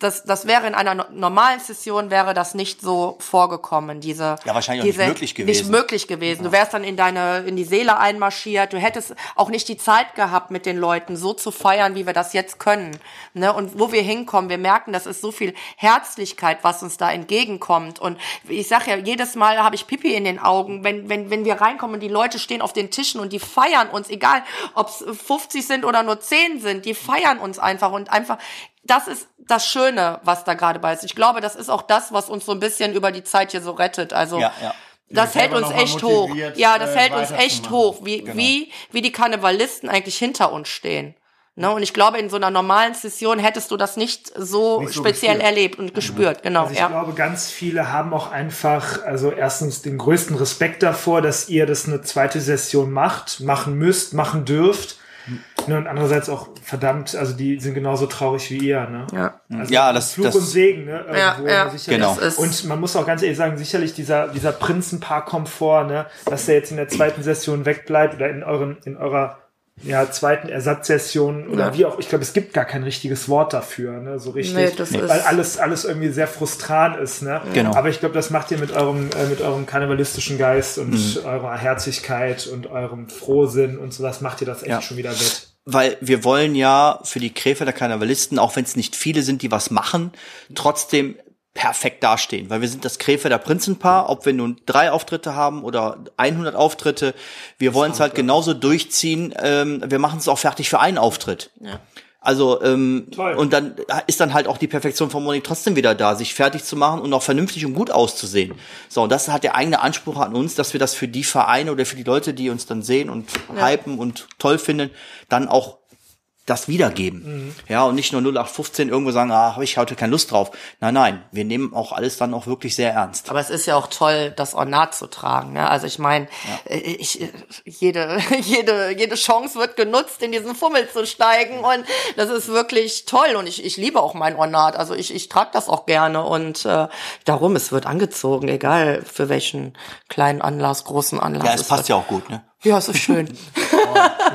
das, das wäre in einer no- normalen Session wäre das nicht so vorgekommen, diese Ja, wahrscheinlich auch nicht diese, möglich Nicht gewesen. möglich gewesen. Du wärst dann in deine in die Seele einmarschiert. Du hättest auch nicht die Zeit gehabt, mit den Leuten so zu feiern, wie wir das jetzt können. Ne? Und wo wir hinkommen, wir merken, das ist so viel Herzlichkeit, was uns da entgegenkommt. Und ich sag ja, jedes Mal habe ich Pipi in den Augen, wenn wenn wenn wir reinkommen und die Leute stehen auf den Tischen und die feiern uns, egal ob es 50 sind oder nur 10 sind, die feiern uns einfach und einfach das ist das Schöne, was da gerade bei ist. Ich glaube, das ist auch das, was uns so ein bisschen über die Zeit hier so rettet. Also Ja, ja. das hält uns echt hoch. Ja, das äh, hält uns echt hoch, wie, Genau. wie, wie die Karnevalisten eigentlich hinter uns stehen. Ne? Und ich glaube, in so einer normalen Session hättest du das nicht so Nicht so speziell gespürt. erlebt und gespürt. Genau, Also ich ja. glaube, ganz viele haben auch einfach, also erstens den größten Respekt davor, dass ihr das eine zweite Session macht, machen müsst, machen dürft. Ne, und andererseits auch, verdammt, also die sind genauso traurig wie ihr. Ne? Ja. Also Ja, das- Fluch das- und Segen. Ne? Ja, Irgendwo, ja. ne, sicherlich. Genau. Das ist- Und man muss auch ganz ehrlich sagen, sicherlich dieser, dieser Prinzenpaar-Komfort, ne, dass der jetzt in der zweiten Session wegbleibt oder in euren, in eurer ja, zweiten Ersatzsession oder Ja. wie auch, ich glaube, es gibt gar kein richtiges Wort dafür, ne, so richtig. Nee, das ist- weil alles, alles irgendwie sehr frustran ist, ne? Genau. Aber ich glaube, das macht ihr mit eurem, äh, mit eurem karnevalistischen Geist und Mhm. eurer Herzlichkeit und eurem Frohsinn und sowas macht ihr das echt Ja. schon wieder wett. Weil wir wollen ja für die Krefelder Karnevalisten, auch wenn es nicht viele sind, die was machen, trotzdem perfekt dastehen. Weil wir sind das Krefelder Prinzenpaar, ob wir nun drei Auftritte haben oder 100 Auftritte. Wir wollen es halt genauso durchziehen. Ähm, wir machen es auch fertig für einen Auftritt. Ja. Also ähm, Toll. und dann ist dann halt auch die Perfektion von Monik trotzdem wieder da, sich fertig zu machen und auch vernünftig und gut auszusehen. So, und das hat der eigene Anspruch an uns, dass wir das für die Vereine oder für die Leute, die uns dann sehen und hypen und toll finden, dann auch das wiedergeben. Ja, und nicht nur 0815 irgendwo sagen, ah, habe ich heute keine Lust drauf. Nein, nein, wir nehmen auch alles dann auch wirklich sehr ernst. Aber es ist ja auch toll, das Ornat zu tragen. Ne? Also ich meine, ich, jede, <laughs> jede, jede Chance wird genutzt, in diesen Fummel zu steigen. Und das ist wirklich toll. Und ich, ich liebe auch mein Ornat. Also ich, ich trage das auch gerne. Und äh, darum, es wird angezogen, egal für welchen kleinen Anlass, großen Anlass. Ja, es passt wird. ja auch gut, ne? Ja, es ist schön. <laughs>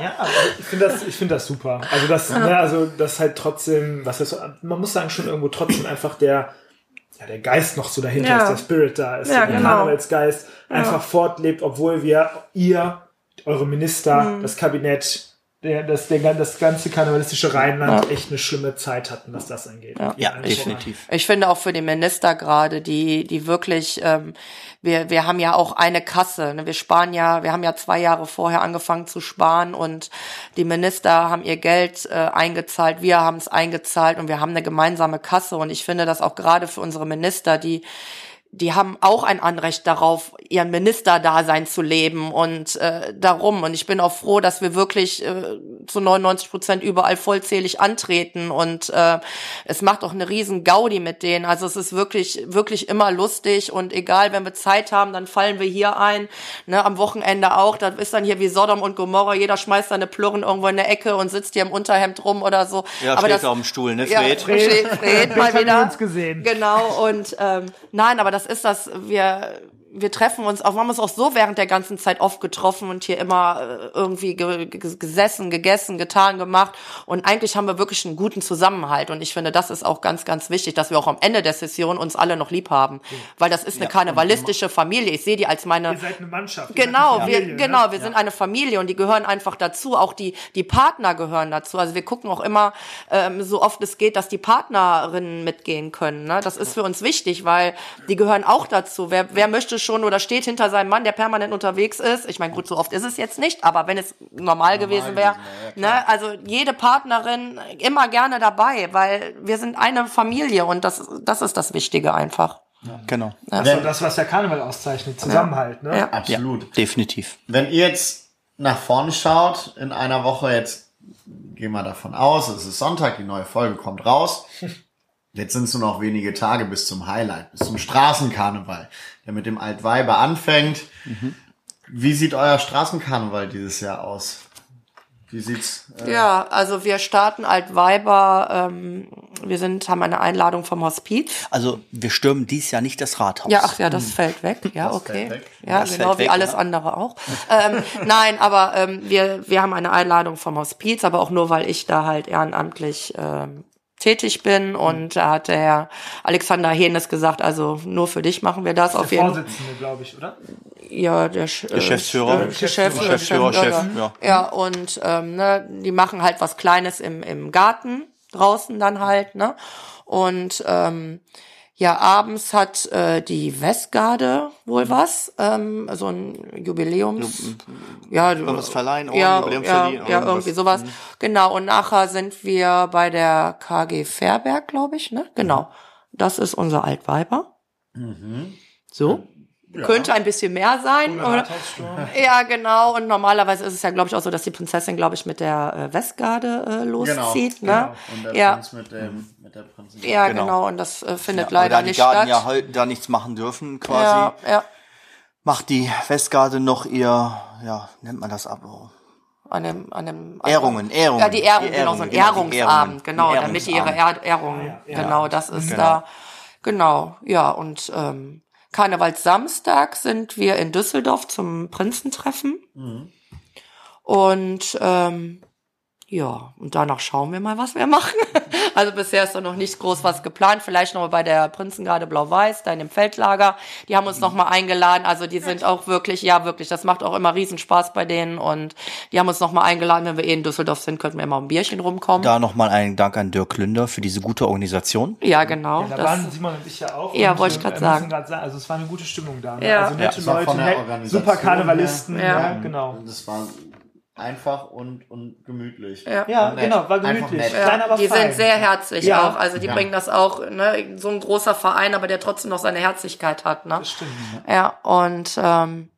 Ja, aber ich finde das, ich finde das super. Also das, ne, also das halt trotzdem, was ist, man muss sagen schon irgendwo trotzdem einfach der, ja, der Geist noch so dahinter Ja. ist, der Spirit da ist, Ja, der genau. Karnevalsgeist einfach fortlebt, obwohl wir, ihr, eure Minister, Mhm. das Kabinett, der, das, der, das ganze karnevalistische Rheinland echt eine schlimme Zeit hatten, was das angeht. Ja, Allen definitiv. Ich finde auch für die Minister gerade, die, die wirklich, ähm, wir, wir haben ja auch eine Kasse. Ne? Wir sparen ja, wir haben ja zwei Jahre vorher angefangen zu sparen und die Minister haben ihr Geld äh, eingezahlt, wir haben es eingezahlt und wir haben eine gemeinsame Kasse. Und ich finde das auch gerade für unsere Minister, die die haben auch ein Anrecht darauf, ihren Ministerdasein zu leben und äh, darum. Und ich bin auch froh, dass wir wirklich äh, zu 99 Prozent überall vollzählig antreten und äh, es macht auch eine riesen Gaudi mit denen. Also es ist wirklich, wirklich immer lustig und egal, wenn wir Zeit haben, dann fallen wir hier ein. Ne, am Wochenende auch. Das ist dann hier wie Sodom und Gomorra. Jeder schmeißt seine Plürren irgendwo in der Ecke und sitzt hier im Unterhemd rum oder so. Ja, aber steht das, da auf dem Stuhl, ne, ja, Fred? Fred, <laughs> Fred mal haben wir wieder. uns gesehen. Genau, und ähm, nein, aber das ist das, wir, wir treffen uns auch, wir haben uns auch so während der ganzen Zeit oft getroffen und hier immer äh, irgendwie ge ge gesessen, gegessen, getan, gemacht. Und eigentlich haben wir wirklich einen guten Zusammenhalt. Und ich finde, das ist auch ganz, ganz wichtig, dass wir auch am Ende der Session uns alle noch lieb haben. Weil das ist eine karnevalistische Familie. Ich sehe die als meine. Ihr seid eine Mannschaft. Genau, eine wir, Familie, genau, ne? wir sind eine Familie und die gehören einfach dazu. Auch die, die Partner gehören dazu. Also wir gucken auch immer, ähm, so oft es geht, dass die Partnerinnen mitgehen können. Ne? Das ist für uns wichtig, weil die gehören auch dazu. Wer, wer möchte schon oder steht hinter seinem Mann, der permanent unterwegs ist? Ich meine, gut, so oft ist es jetzt nicht, aber wenn es normal, gewesen wäre, ne? also jede Partnerin immer gerne dabei, weil wir sind eine Familie und das, das ist das Wichtige einfach. Genau. Das ist doch das, was der Karneval auszeichnet, Zusammenhalt, ne? Ja. Absolut. Definitiv. Wenn ihr jetzt nach vorne schaut, in einer Woche, jetzt gehen wir davon aus, es ist Sonntag, die neue Folge kommt raus. <laughs> Jetzt sind es nur noch wenige Tage bis zum Highlight, bis zum Straßenkarneval, der mit dem Altweiber anfängt. Wie sieht euer Straßenkarneval dieses Jahr aus? Wie sieht's? Äh, Ja, also wir starten Altweiber, ähm, wir sind, haben eine Einladung vom Hospiz. Also wir stürmen dies Jahr nicht das Rathaus. Ja, ach ja, das fällt weg. Ja, Das okay. fällt weg. Ja, Das genau fällt wie weg, alles ja. andere auch. ähm, <laughs> nein, aber ähm, wir, wir haben eine Einladung vom Hospiz, aber auch nur, weil ich da halt ehrenamtlich ähm, tätig bin und da hat der Herr Alexander Henes gesagt, also nur für dich machen wir das auf Der jeden Fall. Vorsitzende, glaube ich, oder? Ja, der Sch- äh, Geschäftsführer. äh, Geschäftsführer, Geschäftsführer, Chef, ja. ja, und ähm, ne, die machen halt was Kleines im, im Garten, draußen dann halt, ne? Und ähm, ja, abends hat äh, die Westgarde wohl was, ähm, so ein Jubiläums... Ja, Irgendwas verleihen, Orden, ja, ja, verliehen, ja, irgendwas. irgendwie sowas. Genau, und nachher sind wir bei der KG Fairberg, glaube ich, ne? Genau. Das ist unser Altweiber. So. Könnte ein bisschen mehr sein. Oder? Ja, genau. Und normalerweise ist es ja, glaube ich, auch so, dass die Prinzessin, glaube ich, mit der äh, Westgarde äh, loszieht. Ne? Und der Ja. Prinz mit, dem, mit der Prinzessin. Ja, Genau. genau. Und das äh, findet Ja, leider da die nicht Garden statt. ja heute da nichts machen dürfen, quasi, ja, ja. macht die Westgarde noch ihr, ja, nennt man das ab? oh, An dem, an dem, Ehrungen, Ehrungen. Ja, die Ehrung, Die genau, so ein Ehrungen, Ehrungsabend, Ehrungen. genau, Ein damit ihre Ehrungsabend. Ehr Ehrung, ja. genau, das ist da, genau, ja, und ähm, Karnevalssamstag sind wir in Düsseldorf zum Prinzentreffen. Mhm. Und ähm, ja, und danach schauen wir mal, was wir machen. <laughs> Also bisher ist da noch nicht groß was geplant. Vielleicht noch mal bei der Prinzengarde Blau-Weiß, da in dem Feldlager. Die haben uns noch mal eingeladen. Also die sind auch wirklich, ja wirklich, das macht auch immer riesen Spaß bei denen. Und die haben uns noch mal eingeladen, wenn wir eh in Düsseldorf sind, könnten wir mal ein Bierchen rumkommen. Da nochmal einen Dank an Dirk Lünder für diese gute Organisation. Ja, genau. Ja, da das, waren Simon und ich ja auch. Ja, wollte ich grad wir sagen. grad sagen. Also es war eine gute Stimmung da. Ne? Ja. Also nette Ja, Leute, super Karnevalisten. Ja, Ja. genau. Und es war einfach und, und gemütlich. Ja. Ja, Nett. genau, war gemütlich. Klein, aber die fein. sind sehr herzlich Ja. auch. Also die Ja. bringen das auch, ne, so ein großer Verein, aber der trotzdem noch seine Herzlichkeit hat, ne? Das stimmt. Ja, und ähm,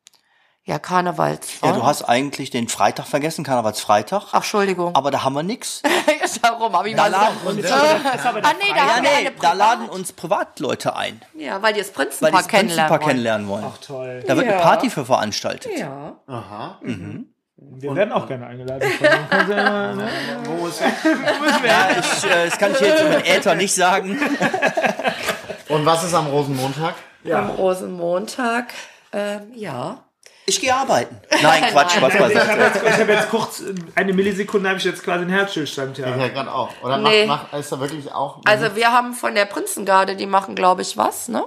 ja, Karnevals. Ja, du hast eigentlich den Freitag vergessen, Karnevalsfreitag. Ach, Entschuldigung. Aber da haben wir nix. <laughs> Darum habe ich Da mal laden uns, <laughs> Ah, nee, da ja, haben wir nee, da laden uns Privatleute ein, Ja, weil die das weil Prinzenpaar die das kennenlernen Prinzenpaar wollen. kennenlernen wollen. Ach toll. Da wird eine. Party für veranstaltet. Ja. Aha. Wir werden auch gerne eingeladen. Von <laughs> ne? Wo ist Ja, ich, äh, das kann ich jetzt im Äther nicht sagen. <laughs> Und was ist am Rosenmontag? Am Rosenmontag, ähm, ja. Ich gehe arbeiten. <laughs> Nein, Quatsch, Spaß Ich habe jetzt, ich hab jetzt kurz, äh, eine Millisekunde habe ich jetzt quasi einen Herzstillstand. Ja. Ja, gerade auch. Oder Nee. macht, macht, ist da wirklich auch Also wir haben von der Prinzengarde, die machen, glaube ich, was, ne?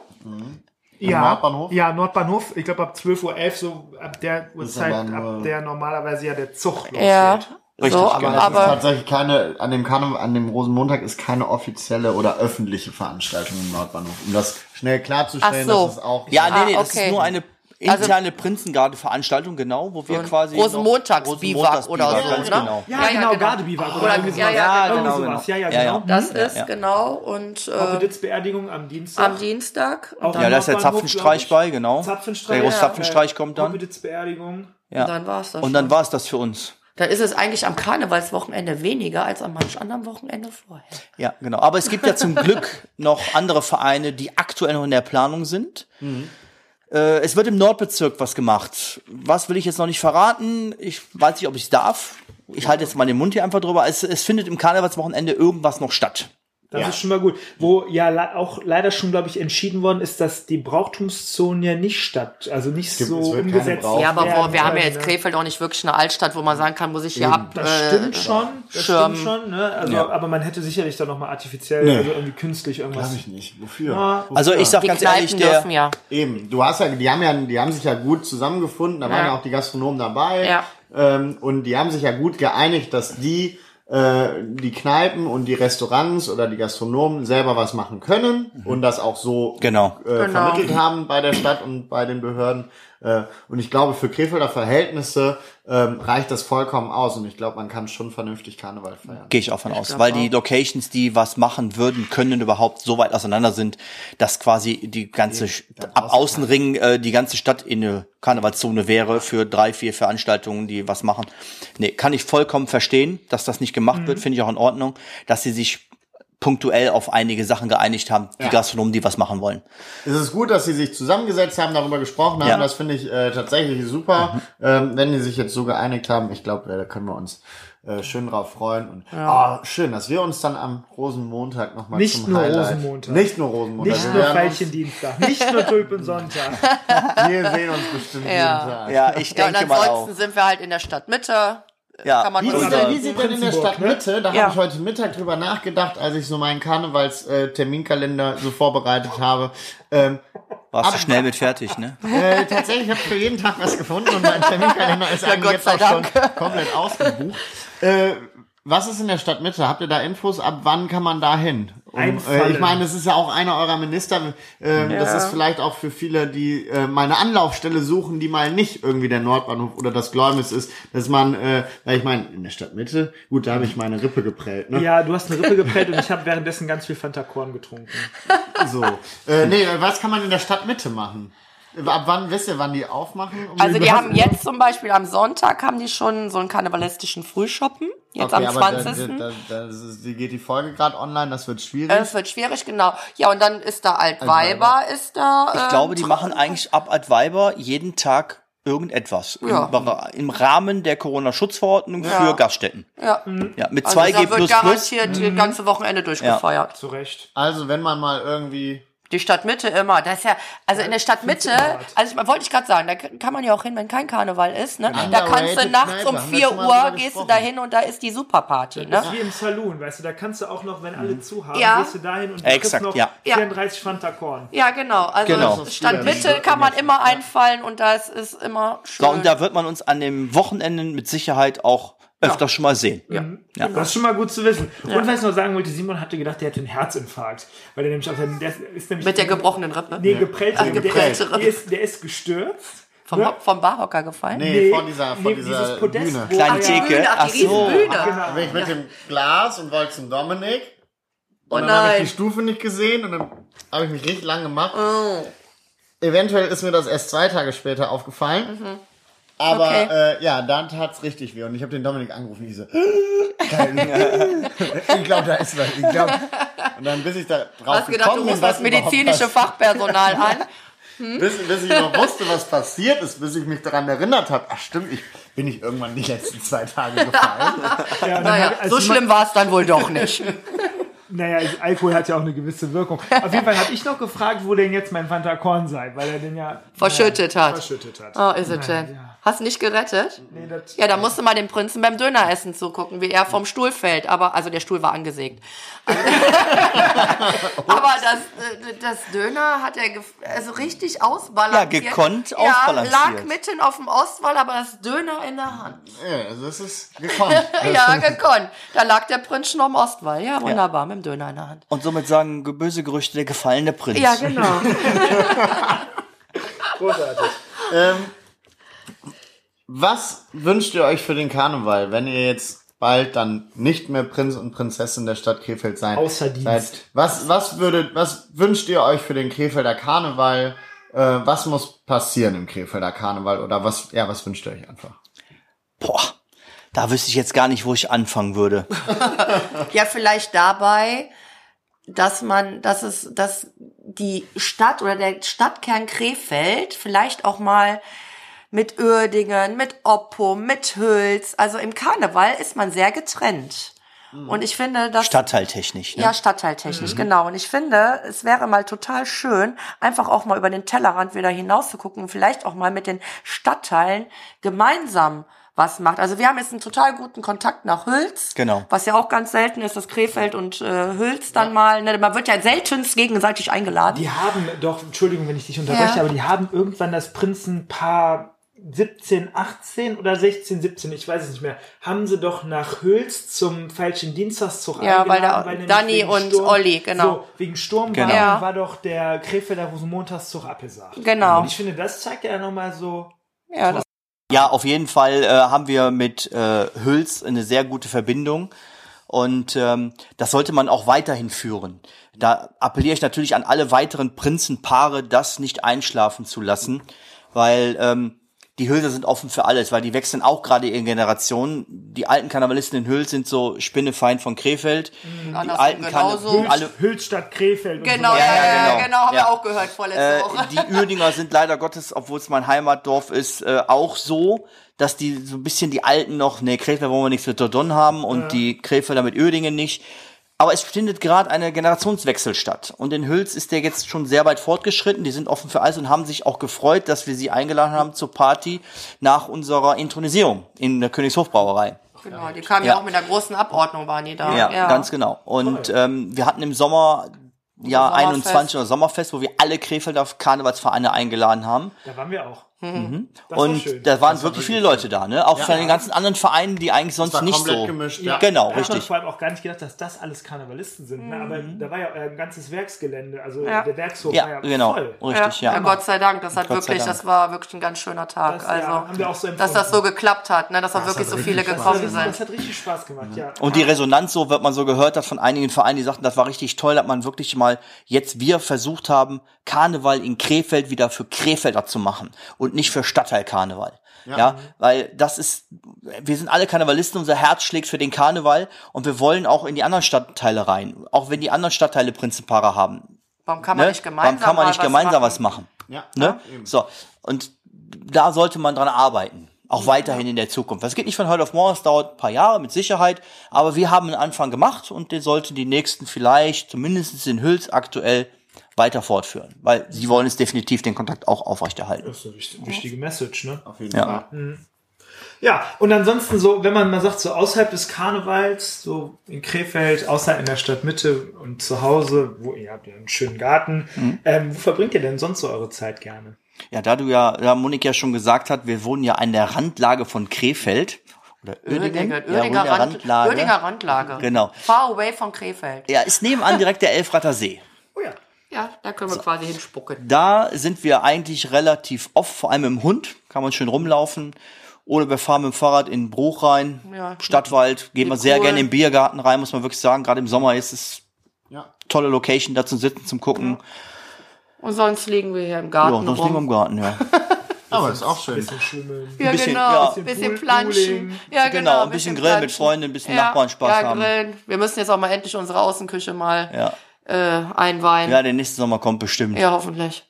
Ja, Nordbahnhof? Ja, Nordbahnhof. Ich glaube ab 12.11 Uhr, so ab der Uhrzeit, ab der normalerweise ja der Zug losgeht. Ja. Richtig, so, genau. Aber, es ist aber tatsächlich keine, an dem Karneval, an dem Rosenmontag ist keine offizielle oder öffentliche Veranstaltung im Nordbahnhof. Um das schnell klarzustellen, Ach so. dass es auch Ja, nee, nee, Ah, das okay. ist nur eine interne Prinzengarde-Veranstaltung, genau, wo wir quasi. Rosenmontagsbiwak oder so, ganz ne? genau. Ja, Ja, ja, genau, genau. Gardebiwak oder, Oder- irgendwie ja, sowas. ja, Irgendwie genau, sowas. Ja, ja, Ja, ja. genau. das Mhm. ist ja. genau und äh, Beerdigung am Dienstag. am Dienstag. Auch Ja, da ist der Zapfenstreich bei, genau. Zapfenstreich. Der große Ja. Zapfenstreich kommt dann. Beerdigung. Ja. Und dann war's das Und dann war es das für uns. Dann ist es eigentlich am Karnevalswochenende weniger als an manch anderem Wochenende vorher. Ja, genau. Aber es gibt ja zum Glück noch andere Vereine, die aktuell noch in der Planung sind. Äh, es wird im Nordbezirk was gemacht. Was will ich jetzt noch nicht verraten? Ich weiß nicht, ob ich darf. Ich halte jetzt mal den Mund hier einfach drüber. Es, es findet im Karnevalswochenende irgendwas noch statt. Das Ja. ist schon mal gut. Wo ja auch leider schon, glaube ich, entschieden worden ist, dass die Brauchtumszonen ja nicht statt, also nicht gibt- so es wird keine umgesetzt Brauch- Ja, aber werden wo, wir haben ja jetzt ne? Krefeld auch nicht wirklich eine Altstadt, wo man sagen kann, muss ich hier ab. Das äh, stimmt schon, das Schirm. stimmt schon, ne? Also, Ja. aber man hätte sicherlich da nochmal artifiziell, Nee. also irgendwie künstlich irgendwas. Glaube ich nicht. Wofür? Ah, Also ich sag Die ganz Kneipen ehrlich, der, dürfen ja. Eben, du hast ja, die haben ja, die haben sich ja gut zusammengefunden, da waren Ja. ja auch die Gastronomen dabei. Ja. Ähm, und die haben sich ja gut geeinigt, dass die äh, die Kneipen und die Restaurants oder die Gastronomen selber was machen können und das auch so Genau. äh, Genau. vermittelt haben bei der Stadt und bei den Behörden. Äh, und ich glaube, für Krefelder Verhältnisse ähm, reicht das vollkommen aus und ich glaube, man kann schon vernünftig Karneval feiern. Gehe ich auch von aus, glaub weil auch. die Locations, die was machen würden, können überhaupt so weit auseinander sind, dass quasi die ganze Sch- ab Außenring äh, die ganze Stadt in eine Karnevalszone wäre für drei, vier Veranstaltungen, die was machen. Nee, kann ich vollkommen verstehen, dass das nicht gemacht wird, finde ich auch in Ordnung, dass sie sich punktuell auf einige Sachen geeinigt haben, die Ja. Gastronomen, die was machen wollen. Es ist gut, dass sie sich zusammengesetzt haben, darüber gesprochen haben. Ja. Das finde ich äh, tatsächlich super. Ähm, wenn die sich jetzt so geeinigt haben, ich glaube, da können wir uns äh, schön drauf freuen. Und ah, schön, dass wir uns dann am Rosenmontag nochmal Nicht zum nur Highlight. Rosenmontag. Nicht nur Rosenmontag. Nicht Wir nur Veilchendienstag, nicht nur Tulpensonntag. <laughs> Wir sehen uns bestimmt Ja. jeden Tag. Ja, ich Ja, und denke mal auch. ansonsten sind wir halt in der Stadtmitte. Ja. Kann man Wie sieht, denn, wie sieht denn in der Prinzenburg, ne? Stadtmitte, da Ja. habe ich heute Mittag drüber nachgedacht, als ich so meinen Karnevals-Terminkalender so vorbereitet habe. Ähm, Warst du schnell mit fertig, ne? <laughs> Äh, tatsächlich habe ich für jeden Tag was gefunden und mein Terminkalender ist <laughs> eigentlich Gott jetzt auch schon Dank. komplett ausgebucht. Äh, was ist in der Stadtmitte? Habt ihr da Infos? Ab wann kann man da hin? Um, äh, ich meine, das ist ja auch einer eurer Minister. Ähm, Das ist vielleicht auch für viele, die äh, mal eine Anlaufstelle suchen, die mal nicht irgendwie der Nordbahnhof oder das Gläumis ist, dass man, äh, weil ich meine, in der Stadtmitte, gut, da habe ich meine Rippe geprellt, ne? Ja, du hast eine Rippe geprellt und ich habe währenddessen ganz viel Fantakorn getrunken. <laughs> So. Äh, nee, was kann man in der Stadtmitte machen? Ab wann, wisst ihr, wann die aufmachen? Um Also die haben jetzt zum Beispiel am Sonntag haben die schon so einen karnevalistischen Frühschoppen. Jetzt Okay, am aber da- 20. Da, da, das die geht die Folge gerade online, das wird schwierig. Es wird schwierig, genau. Ja, und dann ist da Altweiber, ist da. Ich ähm, glaube, die machen eigentlich ab Altweiber jeden Tag irgendetwas Ja. im, im Rahmen der Corona-Schutzverordnung Ja. für Gaststätten. Ja, Ja, mit also 2G da wird garantiert das ganze Wochenende durchgefeiert. Zu Recht. Also, wenn man mal irgendwie. Die Stadtmitte immer. Das ist ja, also in der Stadtmitte, also ich, wollte ich gerade sagen, da kann man ja auch hin, wenn kein Karneval ist. Ne? Da kannst du nachts Kneipe, um haben wir 4 schon mal Uhr, gehst du da hin und da ist die Superparty. Ne? Das ist wie im Saloon, weißt du, da kannst du auch noch, wenn alle zu haben, Ja. gehst du dahin und Exakt, noch ja. Ja. 34 Fantakorn. Ja, genau. Also Genau. Stadtmitte kann man immer einfallen und das ist immer schön. So, und da wird man uns an dem Wochenende mit Sicherheit auch öfter schon mal sehen. ja. Ja. Das ist schon mal gut zu wissen. Und was ich noch sagen wollte, Simon hatte gedacht, der hätte einen Herzinfarkt. Weil der nämlich auch, der ist nämlich Mit der gebrochenen Rippe. Nee, geprellt. Ach, der, geprellte der, ist, der ist gestürzt. Vom, Ne? vom Barhocker gefallen. Nee, vor dieser, vor nee, dieser Podest, Bühne. Kleine Theke. Ach, Ach die so. Genau. Da bin ich mit dem Glas und wollte zum Dominik. Oh Und dann habe ich die Stufe nicht gesehen und dann habe ich mich richtig lang gemacht. Oh. Eventuell ist mir das erst zwei Tage später aufgefallen. Aber. Okay. äh, ja, dann tat's richtig weh. Und ich habe den Dominik angerufen. <laughs> <laughs> Ich so, ich glaube, da ist was. Ich glaub. Und dann, bis ich da drauf Hast gedacht, du gekommen bin, rufst was das medizinische Fachpersonal an. passiert, <laughs> bis, bis ich noch wusste, was passiert ist, bis ich mich daran erinnert habe. Ach stimmt, ich bin ich irgendwann die letzten zwei Tage gefallen. Ja, Naja, als so schlimm war es dann wohl doch nicht. Naja, Alkohol hat ja auch eine gewisse Wirkung. Auf jeden Fall habe ich noch gefragt, wo denn jetzt mein Fantakorn sei, weil er den ja Verschüttet ja, hat. Verschüttet hat. Oh, ist es denn? ja. Hast du nicht gerettet? Nee, das, Ja, da musst du mal dem Prinzen beim Döneressen zugucken, wie er vom Stuhl fällt. Aber, also der Stuhl war angesägt. <laughs> <laughs> Aber das, äh, das Döner hat er also richtig ausbalanciert. Ja, gekonnt ja, ausbalanciert. lag mitten auf dem Ostwall, aber das Döner in der Hand. Ja, also das ist gekommen. <laughs> Ja, gekonnt. Da lag der Prinz schon am Ostwall. Ja, wunderbar, mit dem Döner in der Hand. Und somit sagen ge- böse Gerüchte der gefallene Prinz. Ja, genau. großartig. Ähm, was wünscht ihr euch für den Karneval, wenn ihr jetzt bald dann nicht mehr Prinz und Prinzessin der Stadt Krefeld sein Außer Dienst. seid? Was, was würdet, was wünscht ihr euch für den Krefelder Karneval? Äh, was muss passieren im Krefelder Karneval? Oder was, ja, was wünscht ihr euch einfach? Boah, da wüsste ich jetzt gar nicht, wo ich anfangen würde. <laughs> Ja, vielleicht dabei, dass man, dass es, dass die Stadt oder der Stadtkern Krefeld vielleicht auch mal mit Uerdingen, mit Oppum, mit Hüls, also im Karneval ist man sehr getrennt. Und ich finde, dass Stadtteiltechnisch. Ne? ja, stadtteiltechnisch, genau. Und ich finde, es wäre mal total schön, einfach auch mal über den Tellerrand wieder hinaus zu gucken und vielleicht auch mal mit den Stadtteilen gemeinsam was macht. Also wir haben jetzt einen total guten Kontakt nach Hülz. Genau. Was ja auch ganz selten ist, dass Krefeld und äh, Hülz dann mal, ne, man wird ja seltenst gegenseitig eingeladen. Die haben doch, Entschuldigung, wenn ich dich unterbreche, Ja. aber die haben irgendwann das Prinzenpaar 17, 18 oder 16, 17, ich weiß es nicht mehr, haben sie doch nach Hülz zum falschen Dienstagszug Ja, weil da nämlich Dani und Olli, genau. So, wegen Sturm Genau. war, war doch der Krefelder Rosenmontagszug abgesagt. Genau. Und ich finde, das zeigt ja nochmal so, ja, das, Ja, auf jeden Fall äh, haben wir mit äh, Hüls eine sehr gute Verbindung und ähm, das sollte man auch weiterhin führen. Da appelliere ich natürlich an alle weiteren Prinzenpaare, das nicht einschlafen zu lassen, weil ähm, die Hülser sind offen für alles, weil die wechseln auch gerade in Generationen. Die alten Karnevalisten in Hüls sind so Spinnefeind von Krefeld. Die andersrum alten genauso. Karne alle Hülz statt Krefeld. genau, und ja, so. ja, ja, genau. genau, haben Ja. wir auch gehört vorletzte Äh, Woche. die Uerdinger sind leider Gottes, obwohl es mein Heimatdorf ist, äh, auch so, dass die so ein bisschen die Alten noch, ne, Krefeld wollen wir nichts mit Dodon haben und die Krefelder mit Uerdingen nicht. Aber es findet gerade eine Generationswechsel statt. Und in Hüls ist der jetzt schon sehr weit fortgeschritten. Die sind offen für alles und haben sich auch gefreut, dass wir sie eingeladen haben zur Party nach unserer Intronisierung in der Königshofbrauerei. Genau, die kamen ja. Ja. auch mit einer großen Abordnung, waren die da. Ja, ganz genau. Und ähm, wir hatten im Sommer ja Sommerfest. 21 oder Sommerfest, wo wir alle Krefelder Karnevalsvereine eingeladen haben. Da waren wir auch. Das war Mhm. Und schön. da waren wirklich viele Leute da, ne? Auch von den ganzen anderen Vereinen, die eigentlich sonst war nicht komplett so. gemischt, ja. Genau, man richtig. vor allem auch gar nicht gedacht, dass das alles Karnevalisten sind. Ne? Aber Mhm. da war ja ein ganzes Werksgelände, also Ja. der Werkshof Ja, war ja genau. voll. Richtig, ja, ja. Gott sei Dank, das hat Gott wirklich, das war wirklich ein ganz schöner Tag. Das, ja, also, haben wir auch so dass das so geklappt hat, ne, dass da wirklich so viele Spaß gekommen Das, sind. das hat richtig Spaß gemacht, ja. Und die Resonanz, so wird man so gehört hat von einigen Vereinen, die sagten, das war richtig toll, dass man wirklich mal jetzt wir versucht haben, Karneval in Krefeld wieder für Krefelder zu machen und nicht für Stadtteilkarneval. Ja. weil das ist, wir sind alle Karnevalisten, unser Herz schlägt für den Karneval und wir wollen auch in die anderen Stadtteile rein, auch wenn die anderen Stadtteile Prinzenpaare haben. Warum kann man Ne? nicht gemeinsam Warum kann man nicht gemeinsam was machen? Ja, Ne? eben. So. Und da sollte man dran arbeiten. Auch weiterhin in der Zukunft. Das geht nicht von heute auf morgen, es dauert ein paar Jahre mit Sicherheit, aber wir haben einen Anfang gemacht und den sollten die nächsten vielleicht, zumindest in Hüls aktuell, weiter fortführen. Weil sie wollen es definitiv den Kontakt auch aufrechterhalten. Das ist eine wichtige, wichtige Message, ne? Auf jeden Ja. Fall. Ja, und ansonsten so, wenn man mal sagt, so außerhalb des Karnevals, so in Krefeld, außer in der Stadtmitte und zu Hause, wo ihr habt ja einen schönen Garten, Mhm. ähm, wo verbringt ihr denn sonst so eure Zeit gerne? Ja, da du ja, da Monik ja schon gesagt hat, wir wohnen ja an der Randlage von Krefeld. Oder Uerdingen. Oerdinger, Ja, Oerdinger, Rand, Randlage. Oerdinger Randlage. Genau. Far away von Krefeld. Ja, ist nebenan direkt der Elfrater See. Ja. Ja, da können wir quasi hinspucken. Da sind wir eigentlich relativ oft, vor allem im Hund, kann man schön rumlaufen. Oder wir fahren mit dem Fahrrad in Bruch rein, Ja. Stadtwald, geht Wie man sehr cool. gerne im Biergarten rein, muss man wirklich sagen. Gerade im Sommer ist es Ja. tolle Location, da zu sitzen, zum Gucken. Und sonst liegen wir hier im Ja, Garten sonst liegen wir rum. im Garten, ja. <laughs> Aber ist auch schön. Bisschen schummeln. Ja, bisschen- genau. ja. Bisschen, Bisschen Pool- planschen. Ja, Genau, genau. ein bisschen grillen mit. Freunden, ein bisschen Nachbarn Spaß ja, haben. grillen. Wir müssen jetzt auch mal endlich unsere Außenküche mal Ja. Äh, einweihen. ja, Ja, der nächste Sommer kommt bestimmt. hoffentlich.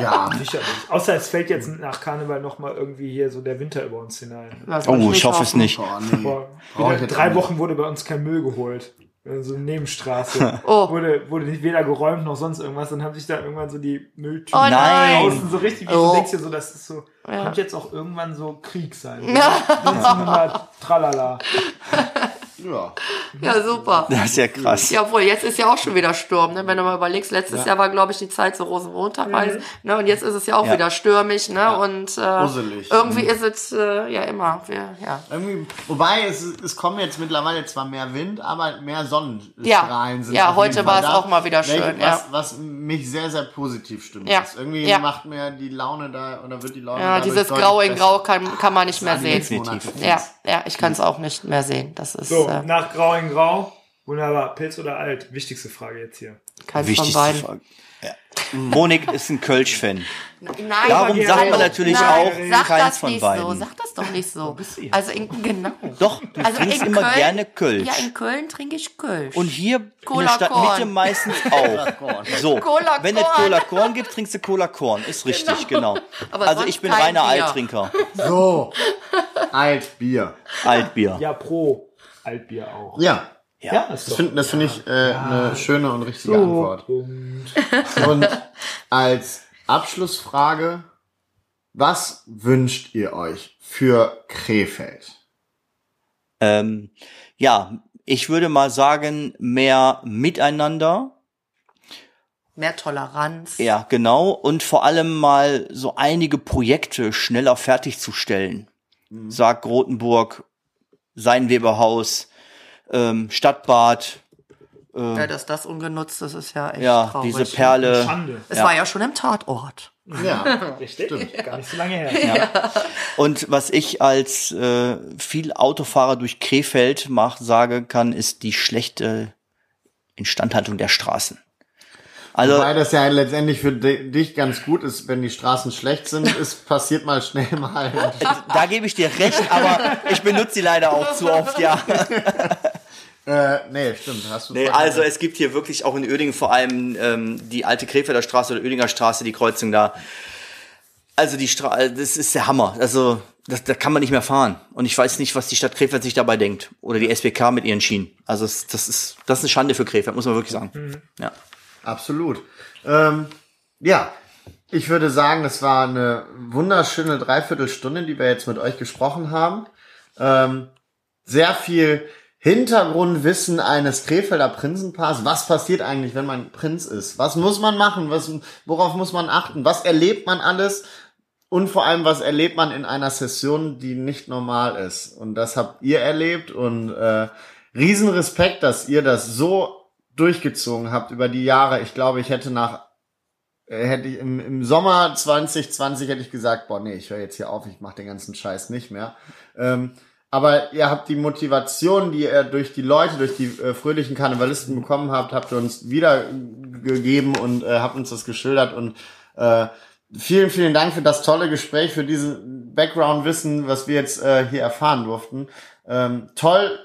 Ja. Sicherlich. Außer es fällt jetzt nach Karneval noch mal irgendwie hier so der Winter über uns hinein. Das Oh, ich hoffe es nicht. <laughs> Nee. Jetzt drei. Wochen wurde bei uns kein Müll geholt. So eine Nebenstraße. Oh. Wurde, wurde nicht weder geräumt noch sonst irgendwas. Dann haben sich da irgendwann so die Mülltüten Oh nein. außen so richtig, wie Oh. du denkst dir so, das ist so, Ja. könnte jetzt auch irgendwann so Krieg sein. <laughs> 1900 Tralala. <laughs> Ja. Ja, super. <laughs> Das ist ja krass. Ja, obwohl, jetzt ist ja auch schon wieder Sturm, ne? wenn du mal überlegst. Letztes Jahr war, glaube ich, die Zeit zu Rosenmontag, alles, ne? und jetzt ist es ja auch Ja. wieder stürmisch. Ne? Und äh, irgendwie ist es äh, ja immer. Wir, ja. Irgendwie, wobei es, es kommen jetzt mittlerweile zwar mehr Wind, aber mehr Sonnenstrahlen Ja. sind. Ja, heute war es da. auch mal wieder schön, Was, ja. was mich sehr, sehr positiv stimmt. Ja. Ist. Irgendwie Ja. macht mir die Laune da, oder wird die Laune Ja, dieses Grau in besser. Grau kann, kann man nicht mehr sehen. Ja, ja, ich kann es auch nicht mehr sehen. Das ist So, äh, nach Grau in Grau. Wunderbar. Pilz oder alt? Wichtigste Frage jetzt hier. keins von Wichtigste beiden. Frage. Ja. Monik ist ein Kölsch-Fan. Nein, Darum sagt man natürlich nein, auch sag keins das von nicht beiden. so. Sag das doch nicht so. Also in, genau. Doch, du Also trinkst in immer Köln, gerne Kölsch. Ja, in Köln trinke ich Kölsch. Und hier in Cola der Stadtmitte meistens <laughs> auch. So, Cola wenn es. Cola Korn gibt, trinkst du Cola Korn. Ist richtig, genau. <laughs> Aber also ich bin kein reiner Bier. Alttrinker. So. Altbier. Altbier. Ja, pro Altbier auch. Ja. Ja, ist Das finde das find ich äh, eine schöne und richtige Antwort. Und als Abschlussfrage, was wünscht ihr euch für Krefeld? Ähm, ja, ich würde mal sagen, mehr Miteinander. Mehr Toleranz. Ja, genau. Und vor allem mal so einige Projekte schneller fertigzustellen. Sagt Rotenburg, sein Weberhaus, ähm, Stadtbad, Ja, dass das ungenutzt ist, ist ja echt ja, traurig. diese Perle. Schande. Es ja. war ja schon im Tatort. Ja, <laughs> Richtig? Gar nicht so lange her. Und was ich als äh, viel Autofahrer durch Krefeld mach, sage kann, ist die schlechte Instandhaltung der Straßen. Also Wobei das ja letztendlich für di- dich ganz gut ist, wenn die Straßen schlecht sind, <laughs> ist passiert mal schnell mal. <laughs> da gebe ich dir recht, aber ich benutze sie leider auch zu oft, ja. <laughs> äh, nee, stimmt, hast du Nee, also es gibt hier wirklich auch in Uerdingen vor allem ähm, die alte Krefelder Straße oder Uerdinger Straße, die Kreuzung da. Also die Straße, das ist der Hammer. Also das, da kann man nicht mehr fahren. Und ich weiß nicht, was die Stadt Krefeld sich dabei denkt. Oder die SBK mit ihren Schienen. Also das, das ist das ist eine Schande für Krefeld, muss man wirklich sagen. Ja. Absolut. Ähm, ja, ich würde sagen, es war eine wunderschöne Dreiviertelstunde, die wir jetzt mit euch gesprochen haben. Ähm, sehr viel Hintergrundwissen eines Krefelder Prinzenpaars. Was passiert eigentlich, wenn man Prinz ist? Was muss man machen? Was, worauf muss man achten? Was erlebt man alles? Und vor allem, was erlebt man in einer Session, die nicht normal ist? Und das habt ihr erlebt und äh, Riesenrespekt, dass ihr das so durchgezogen habt über die Jahre. Ich glaube, ich hätte nach äh, hätte ich im, im Sommer 2020 hätte ich gesagt, boah, nee, ich höre jetzt hier auf, ich mache den ganzen Scheiß nicht mehr. Ähm, aber ihr habt die Motivation, die ihr durch die Leute, durch die äh, fröhlichen Karnevalisten bekommen habt, habt ihr uns wiedergegeben und äh, habt uns das geschildert und äh, vielen, vielen Dank für das tolle Gespräch, für diesen Background-Wissen, was wir jetzt äh, hier erfahren durften. Ähm, toll,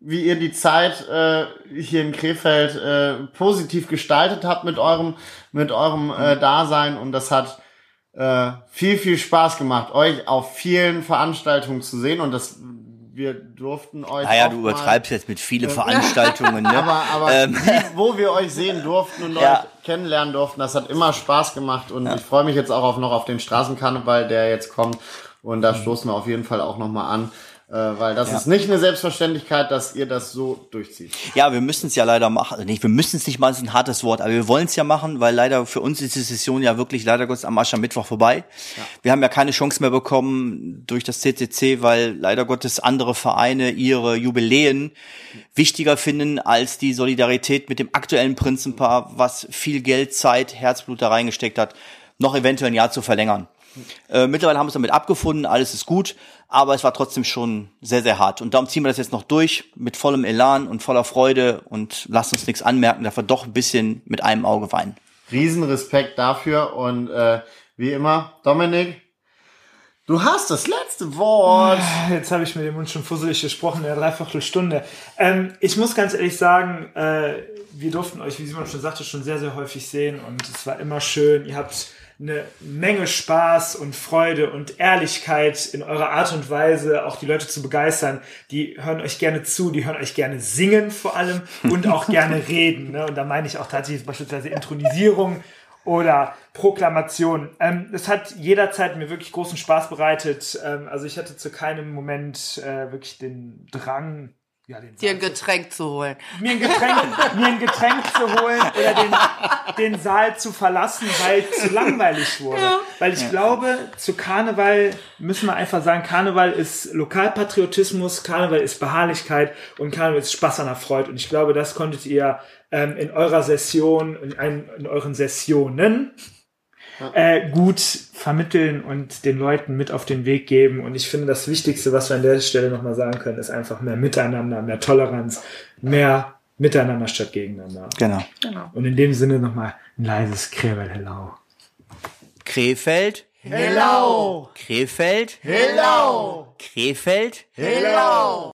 wie ihr die Zeit äh, hier in Krefeld äh, positiv gestaltet habt mit eurem mit eurem äh, Dasein und das hat äh, viel viel Spaß gemacht, euch auf vielen Veranstaltungen zu sehen und das wir durften euch Naja, du übertreibst jetzt mit viele Veranstaltungen, ne? <laughs> aber, aber Ähm. wo wir euch sehen durften und <laughs> Ja. euch kennenlernen durften, das hat immer Spaß gemacht und ich freue mich jetzt auch auf, noch auf den Straßenkarneval, der jetzt kommt und Mhm. da stoßen wir auf jeden Fall auch nochmal an, äh, weil das ist nicht eine Selbstverständlichkeit, dass ihr das so durchzieht. Ja, wir müssen es ja leider machen. Also nicht, wir müssen es nicht mal, ist ein hartes Wort, aber wir wollen es ja machen, weil leider für uns ist die Session ja wirklich leider Gottes am Aschermittwoch vorbei. Wir haben ja keine Chance mehr bekommen durch das CCC, weil leider Gottes andere Vereine ihre Jubiläen wichtiger finden als die Solidarität mit dem aktuellen Prinzenpaar, was viel Geld, Zeit, Herzblut da reingesteckt hat, noch eventuell ein Jahr zu verlängern. Äh, mittlerweile haben wir uns damit abgefunden, alles ist gut, aber es war trotzdem schon sehr, sehr hart. Und darum ziehen wir das jetzt noch durch mit vollem Elan und voller Freude und lasst uns nichts anmerken, dass wir doch ein bisschen mit einem Auge weinen. Riesenrespekt dafür und äh, wie immer, Dominik, du hast das letzte Wort. Jetzt habe ich mir den Mund schon fusselig gesprochen, in der Dreiviertelstunde. Ähm, ich muss ganz ehrlich sagen, äh, wir durften euch, wie Simon schon sagte, schon sehr, sehr häufig sehen und es war immer schön. Ihr habt eine Menge Spaß und Freude und Ehrlichkeit in eurer Art und Weise, auch die Leute zu begeistern. Die hören euch gerne zu, die hören euch gerne singen vor allem <laughs> und auch gerne reden. Ne? Und da meine ich auch tatsächlich beispielsweise Intronisierung oder Proklamation. Ähm, es hat jederzeit mir wirklich großen Spaß bereitet. Ähm, also ich hatte zu keinem Moment äh, wirklich den Drang, ja, den Dir ein Getränk zu holen. mir ein Getränk, mir ein Getränk zu holen oder den, den Saal zu verlassen, weil es zu langweilig wurde. Weil ich glaube, zu Karneval müssen wir einfach sagen, Karneval ist Lokalpatriotismus, Karneval ist Beharrlichkeit und Karneval ist Spaß an der Freude. Und ich glaube, das konntet ihr ähm, in eurer Session, in, in euren Sessionen äh, gut vermitteln und den Leuten mit auf den Weg geben. Und ich finde, das Wichtigste, was wir an der Stelle nochmal sagen können, ist einfach mehr Miteinander, mehr Toleranz, mehr Miteinander statt gegeneinander. Genau. Und in dem Sinne nochmal ein leises Kräbel Hello. Krefeld. Hello! Krefeld. Hello! Krefeld. Hello!